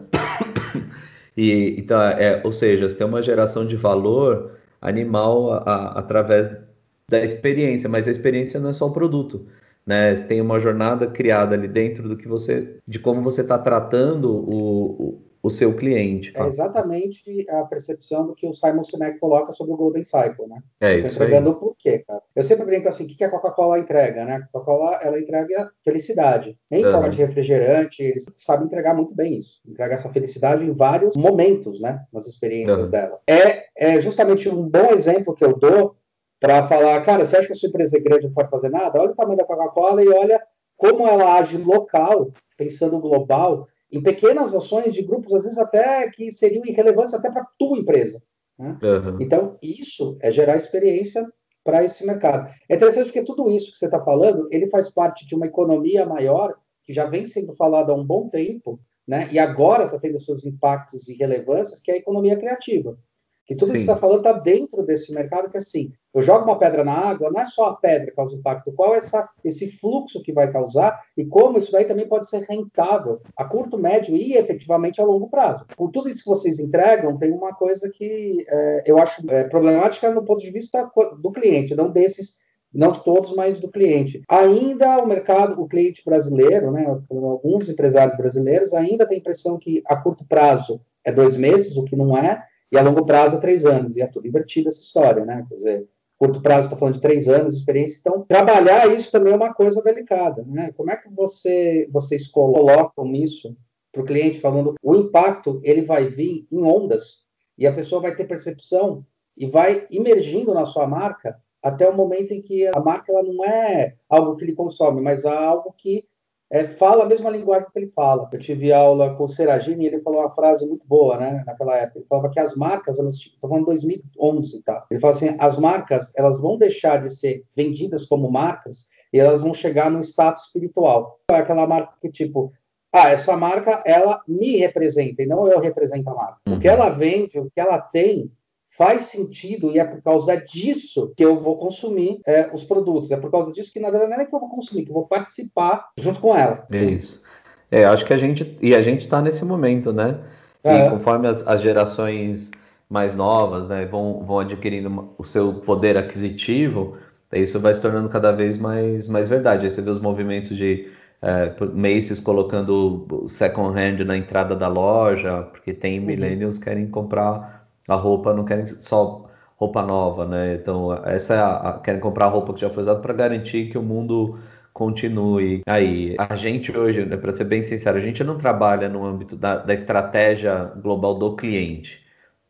(coughs) e, então, é, ou seja, você tem uma geração de valor animal a, a, através da experiência, mas a experiência não é só o produto. Né? Você tem uma jornada criada ali dentro do que você, de como você está tratando o, o seu cliente. É exatamente a percepção do que o Simon Sinek coloca sobre o Golden Cycle, né? É isso entregando o porquê, cara. Eu sempre brinco assim, o que a Coca-Cola entrega, né? A Coca-Cola, ela entrega felicidade. Em uhum. forma de refrigerante, eles sabem entregar muito bem isso. Entrega essa felicidade em vários momentos, né? Nas experiências uhum. dela. É, é justamente um bom exemplo que eu dou para falar, cara, você acha que a sua empresa é grande não pode fazer nada? Olha o tamanho da Coca-Cola e olha como ela age local, pensando global, em pequenas ações de grupos, às vezes até que seriam irrelevantes até para a tua empresa. Né? Uhum. Então, isso é gerar experiência para esse mercado. É interessante porque tudo isso que você está falando, ele faz parte de uma economia maior que já vem sendo falado há um bom tempo, né? E agora está tendo seus impactos e relevâncias, que é a economia criativa. Que tudo Sim. que você está falando está dentro desse mercado que, assim, eu jogo uma pedra na água, não é só a pedra que causa impacto, qual é essa, esse fluxo que vai causar e como isso daí também pode ser rentável a curto, médio e efetivamente a longo prazo. Por tudo isso que vocês entregam, tem uma coisa que é, eu acho é, problemática no ponto de vista do cliente, não desses não de todos, mas do cliente. Ainda o mercado, o cliente brasileiro, né, alguns empresários brasileiros ainda tem a impressão que a curto prazo é dois meses, o que não é, e a longo prazo é três anos, e é tudo invertido essa história, né? Quer dizer, curto prazo está falando de três anos de experiência, então trabalhar isso também é uma coisa delicada, né? Como é que você, vocês colocam isso para o cliente falando o impacto ele vai vir em ondas e a pessoa vai ter percepção e vai imergindo na sua marca até o momento em que a marca ela não é algo que ele consome, mas algo que é, fala a mesma linguagem que ele fala. Eu tive aula com o Seragini e ele falou uma frase muito boa, né, naquela época. Ele falava que as marcas, elas estão falando 2011, tá? Ele fala assim, as marcas, elas vão deixar de ser vendidas como marcas e elas vão chegar no status espiritual. É aquela marca que, tipo, ah, essa marca, ela me representa e não eu represento a marca. O que uhum. ela vende, o que ela tem, faz sentido e é por causa disso que eu vou consumir é, os produtos. É por causa disso que, na verdade, não é que eu vou consumir, que eu vou participar junto com ela. É isso. É, acho que a gente. E a gente está nesse momento, né? É. E conforme as, as, gerações mais novas né, vão, vão adquirindo o seu poder aquisitivo, isso vai se tornando cada vez mais, mais verdade. Aí você vê os movimentos de é, Macy's colocando second hand na entrada da loja, porque tem uhum. millennials que querem comprar a roupa, não querem só roupa nova, né? Então, essa é a, a querem comprar roupa que já foi usada para garantir que o mundo continue aí. A gente hoje, né, para ser bem sincero, a gente não trabalha no âmbito da, da estratégia global do cliente.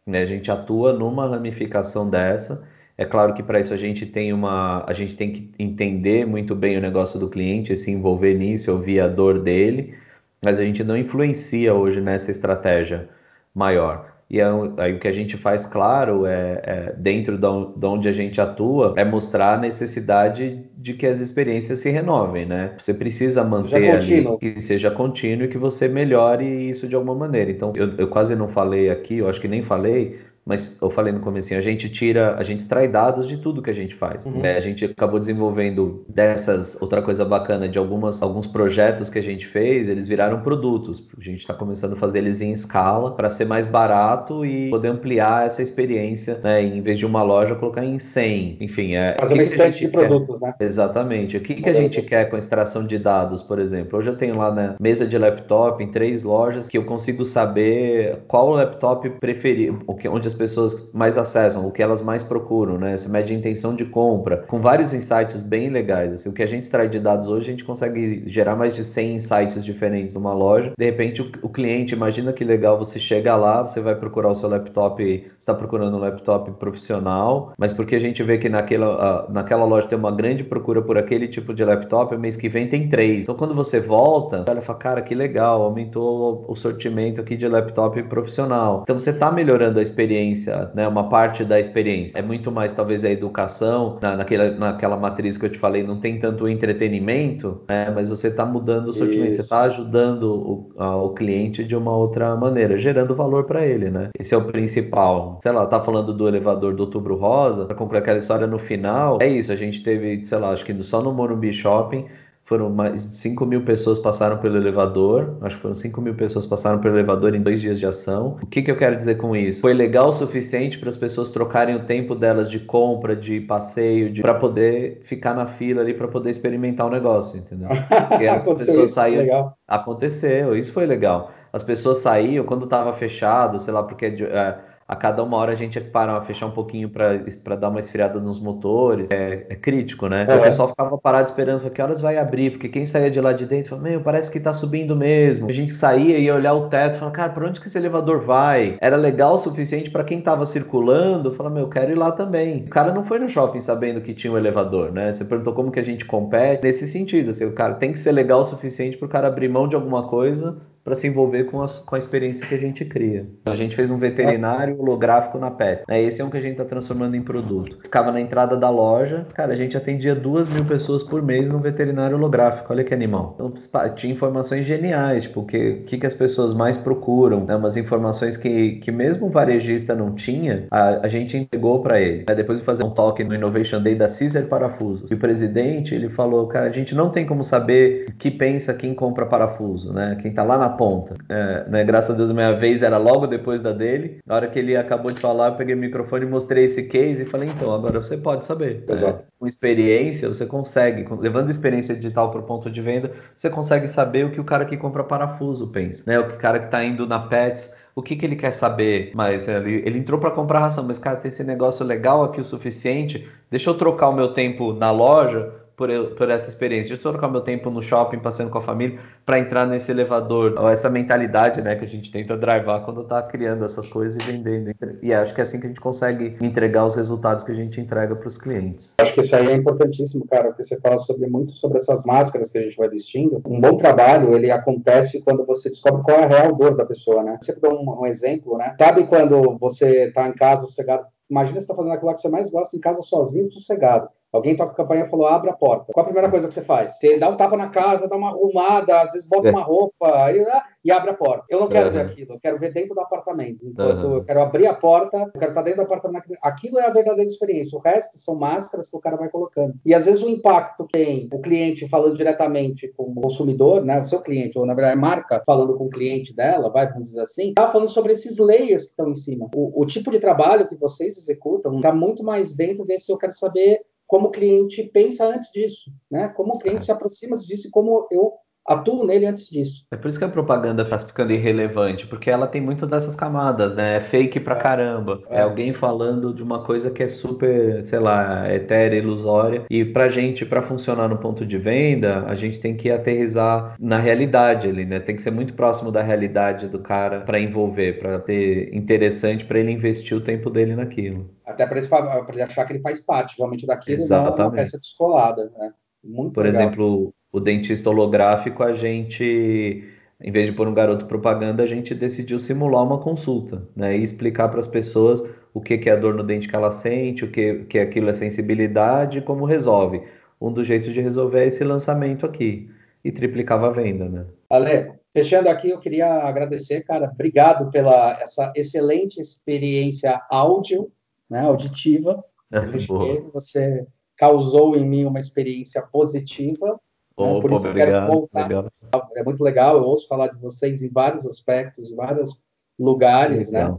Né? A gente atua numa ramificação dessa. É claro que para isso a gente tem uma, a gente tem que entender muito bem o negócio do cliente, se envolver nisso, ouvir a dor dele, mas a gente não influencia hoje nessa estratégia maior. E é aí o que a gente faz, claro, é, é dentro de onde a gente atua, é mostrar a necessidade de que as experiências se renovem, né? Você precisa manter ali que seja contínuo e que você melhore isso de alguma maneira. Então, eu, eu quase não falei aqui, eu acho que nem falei, mas eu falei no começo, a gente tira, a gente extrai dados de tudo que a gente faz. Uhum. Né? A gente acabou desenvolvendo dessas, outra coisa bacana, de algumas, alguns projetos que a gente fez, eles viraram produtos. A gente está começando a fazer eles em escala para ser mais barato e poder ampliar essa experiência, né? Em vez de uma loja, colocar em 100. Enfim, é... Fazer uma estante de quer? produtos, né? Exatamente. O que, que a gente quer com a extração de dados, por exemplo? Hoje eu tenho lá na mesa de laptop, em três lojas, que eu consigo saber qual laptop preferido, onde as as pessoas mais acessam, o que elas mais procuram, né? Você mede a intenção de compra, com vários insights bem legais. Assim, o que a gente extrai de dados hoje, a gente consegue gerar mais de 100 insights diferentes numa loja. De repente, o, o cliente, imagina que legal, você chega lá, você vai procurar o seu laptop, está procurando um laptop profissional, mas porque a gente vê que naquela, uh, naquela loja tem uma grande procura por aquele tipo de laptop, mês que vem tem três. Então, quando você volta, olha e fala, cara, que legal, aumentou o sortimento aqui de laptop profissional. Então, você está melhorando a experiência experiência, né? Uma parte da experiência. É muito mais, talvez, a educação, na, naquela, naquela matriz que eu te falei, não tem tanto entretenimento, né? Mas você está mudando o sortimento, Isso. você está ajudando o, a, o cliente de uma outra maneira, gerando valor para ele, né?Esse é o principal. Sei lá, tá falando do elevador do Outubro Rosa, para concluir aquela história no final, é isso, a gente teve, sei lá, acho que só no Morumbi Shopping foram mais de 5 mil pessoas passaram pelo elevador. Acho que foram 5 mil pessoas passaram pelo elevador em dois dias de ação. O que, que eu quero dizer com isso? Foi legal o suficiente para as pessoas trocarem o tempo delas de compra, de passeio, de... para poder ficar na fila ali, para poder experimentar o negócio, entendeu? Porque as (laughs) pessoas saíam. Legal. Aconteceu, isso foi legal. As pessoas saíam quando estava fechado, sei lá, porque. É, a cada uma hora a gente para fechar um pouquinho para dar uma esfriada nos motores. É, é crítico, né? É. O pessoal ficava parado esperando que horas vai abrir, porque quem saía de lá de dentro falava, meu, parece que tá subindo mesmo. A gente saía e ia olhar o teto falava, cara, para onde que esse elevador vai? Era legal o suficiente para quem tava circulando, falar, meu, eu quero ir lá também. O cara não foi no shopping sabendo que tinha um elevador, né? Você perguntou como que a gente compete. Nesse sentido, assim, o cara tem que ser legal o suficiente para o cara abrir mão de alguma coisa para se envolver com a, com a experiência que a gente cria. A gente fez um veterinário holográfico na PET. Né? Esse é um que a gente está transformando em produto. Ficava na entrada da loja, cara, a gente atendia duas mil pessoas por mês no veterinário holográfico. Olha que animal. Então, tinha informações geniais, tipo, o que, que, que as pessoas mais procuram, né? umas informações que, que mesmo o varejista não tinha, a, a gente entregou para ele. Né? Depois de fazer um talk no Innovation Day da Caesar Parafusos, e o presidente, ele falou, cara, a gente não tem como saber o que pensa quem compra parafuso, né? Quem tá lá na ponta. É, né? Graças a Deus, minha vez era logo depois da dele. Na hora que ele acabou de falar, eu peguei o microfone, mostrei esse case e falei, então, agora você pode saber. Exato. É, com experiência, você consegue, levando experiência digital para o ponto de venda, você consegue saber o que o cara que compra parafuso pensa, né? O que o cara que está indo na Pets o que, que ele quer saber mais? Ele, ele entrou para comprar ração, mas cara, tem esse negócio legal aqui o suficiente. Deixa eu trocar o meu tempo na loja por, por essa experiência de trocar meu tempo no shopping, passeando com a família, para entrar nesse elevador, ou essa mentalidade né, que a gente tenta drivar quando está criando essas coisas e vendendo. E acho que é assim que a gente consegue entregar os resultados que a gente entrega para os clientes. Acho que isso aí é importantíssimo, cara, porque você fala sobre muito sobre essas máscaras que a gente vai vestindo. Um bom trabalho, ele acontece quando você descobre qual é a real dor da pessoa, né? Você dá um, um exemplo, né? Sabe quando você está em casa sossegado, imagina você está fazendo aquilo que você mais gosta em casa sozinho, sossegado. Alguém toca a campainha e falou, abre a porta. Qual a primeira coisa que você faz? Você dá um tapa na casa, dá uma arrumada, às vezes bota é. uma roupa e, ah, e, abre a porta. Eu não quero uhum. ver aquilo, eu quero ver dentro do apartamento. Enquanto uhum. eu quero abrir a porta, eu quero estar dentro do apartamento. Aquilo é a verdadeira experiência. O resto são máscaras que o cara vai colocando. E às vezes o impacto que tem o cliente falando diretamente com o consumidor, né? O seu cliente, ou na verdade a marca falando com o cliente dela, vai, vamos dizer assim, tá falando sobre esses layers que estão em cima. O, o tipo de trabalho que vocês executam está muito mais dentro desse eu quero saber como o cliente pensa antes disso, né? Como o cliente se aproxima disso e como eu atuo nele antes disso. É por isso que a propaganda está ficando irrelevante, porque ela tem muito dessas camadas, né? É fake pra é. caramba. É. é. alguém falando de uma coisa que é super, sei lá, etérea, ilusória. E pra gente, para funcionar no ponto de venda, a gente tem que aterrizar na realidade ali, né? Tem que ser muito próximo da realidade do cara para envolver, para ser interessante para ele investir o tempo dele naquilo. Até para ele, achar que ele faz parte realmente daquilo, Exatamente. não uma peça descolada, né? Muito Por legal. exemplo, o dentista holográfico, a gente, em vez de pôr um garoto propaganda, a gente decidiu simular uma consulta, né? E explicar para as pessoas o que, que é a dor no dente que ela sente, o que, que aquilo é sensibilidade e como resolve. Um dos jeitos de resolver é esse lançamento aqui. E triplicava a venda, né? Ale, fechando aqui, eu queria agradecer, cara. Obrigado pela essa excelente experiência áudio, né, auditiva. (laughs) Você causou em mim uma experiência positiva Oh, Por isso obrigado, quero voltar. Legal. É muito legal, eu ouço falar de vocês em vários aspectos, em vários lugares, né? legal. né?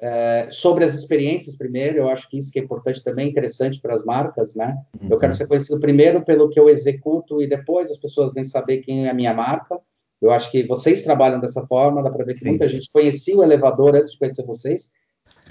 É, sobre as experiências primeiro, eu acho que isso que é importante também, interessante para as marcas, né? Uhum. Eu quero ser conhecido primeiro pelo que eu executo e depois as pessoas vêm saber quem é a minha marca. Eu acho que vocês trabalham dessa forma, dá para ver que Sim. muita gente conhecia o elevador antes de conhecer vocês.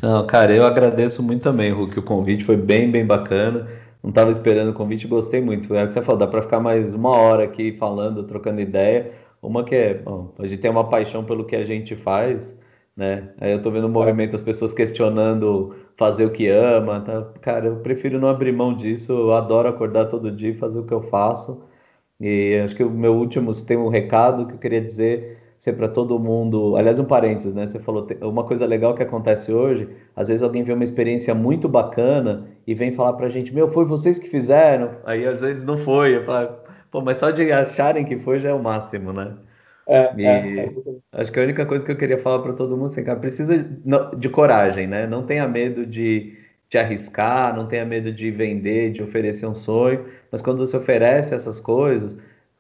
Não, cara, eu agradeço muito também, Hulk, o convite foi bem, bem bacana não estava esperando o convite, gostei muito. É o que você falou, dá para ficar mais uma hora aqui falando, trocando ideia. Uma que é, bom, a gente tem uma paixão pelo que a gente faz, né? Aí eu tô vendo o movimento, as pessoas questionando fazer o que ama, tá? Cara, eu prefiro não abrir mão disso, eu adoro acordar todo dia e fazer o que eu faço. E acho que o meu último, se tem um recado que eu queria dizer ser para todo mundo. Aliás, um parênteses, né? Você falou uma coisa legal que acontece hoje. Às vezes alguém vê uma experiência muito bacana e vem falar para a gente: Meu, foi vocês que fizeram? Aí às vezes não foi. Eu falo, Pô, mas só de acharem que foi já é o máximo, né? É, é, é. acho que a única coisa que eu queria falar para todo mundo, assim, cara, precisa de coragem, né? Não tenha medo de, de arriscar, não tenha medo de vender, de oferecer um sonho, mas quando você oferece essas coisas,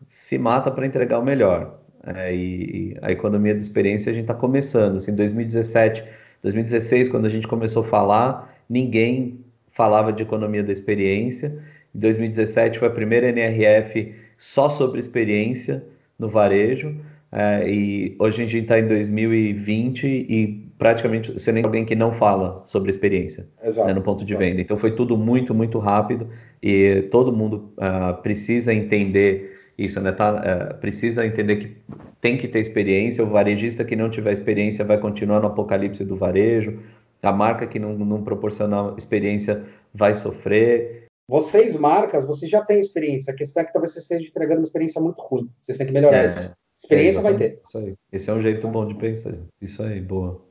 se mata para entregar o melhor. É, e, a economia de experiência a gente está começando. Assim, 2017, 2016, quando a gente começou a falar, ninguém falava de economia da experiência. Em 2017 foi a primeira NRF só sobre experiência no varejo. É, e hoje a gente está em 2020 e praticamente você nem alguém que não fala sobre experiência né, no ponto de venda. Então foi tudo muito, muito rápido e todo mundo uh, precisa entender isso, né? Tá, é, precisa entender que tem que ter experiência. O varejista que não tiver experiência vai continuar no apocalipse do varejo. A marca que não, não proporcionar experiência vai sofrer. Vocês, marcas, vocês já têm experiência. A questão é que talvez você esteja entregando uma experiência muito ruim. Vocês têm que melhorar é, isso. Experiência é, vai ter. Isso aí. Esse é um jeito bom de pensar. Isso aí, boa.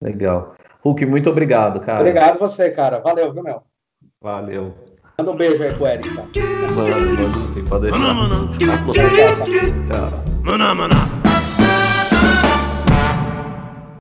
Legal. Hulk, muito obrigado, cara. Obrigado você, cara. Valeu, viu, Mel? Valeu. Manda um beijo aí pro Eric, tá? Mano, mano, sim, pode deixar. Mano, mano. Tchau.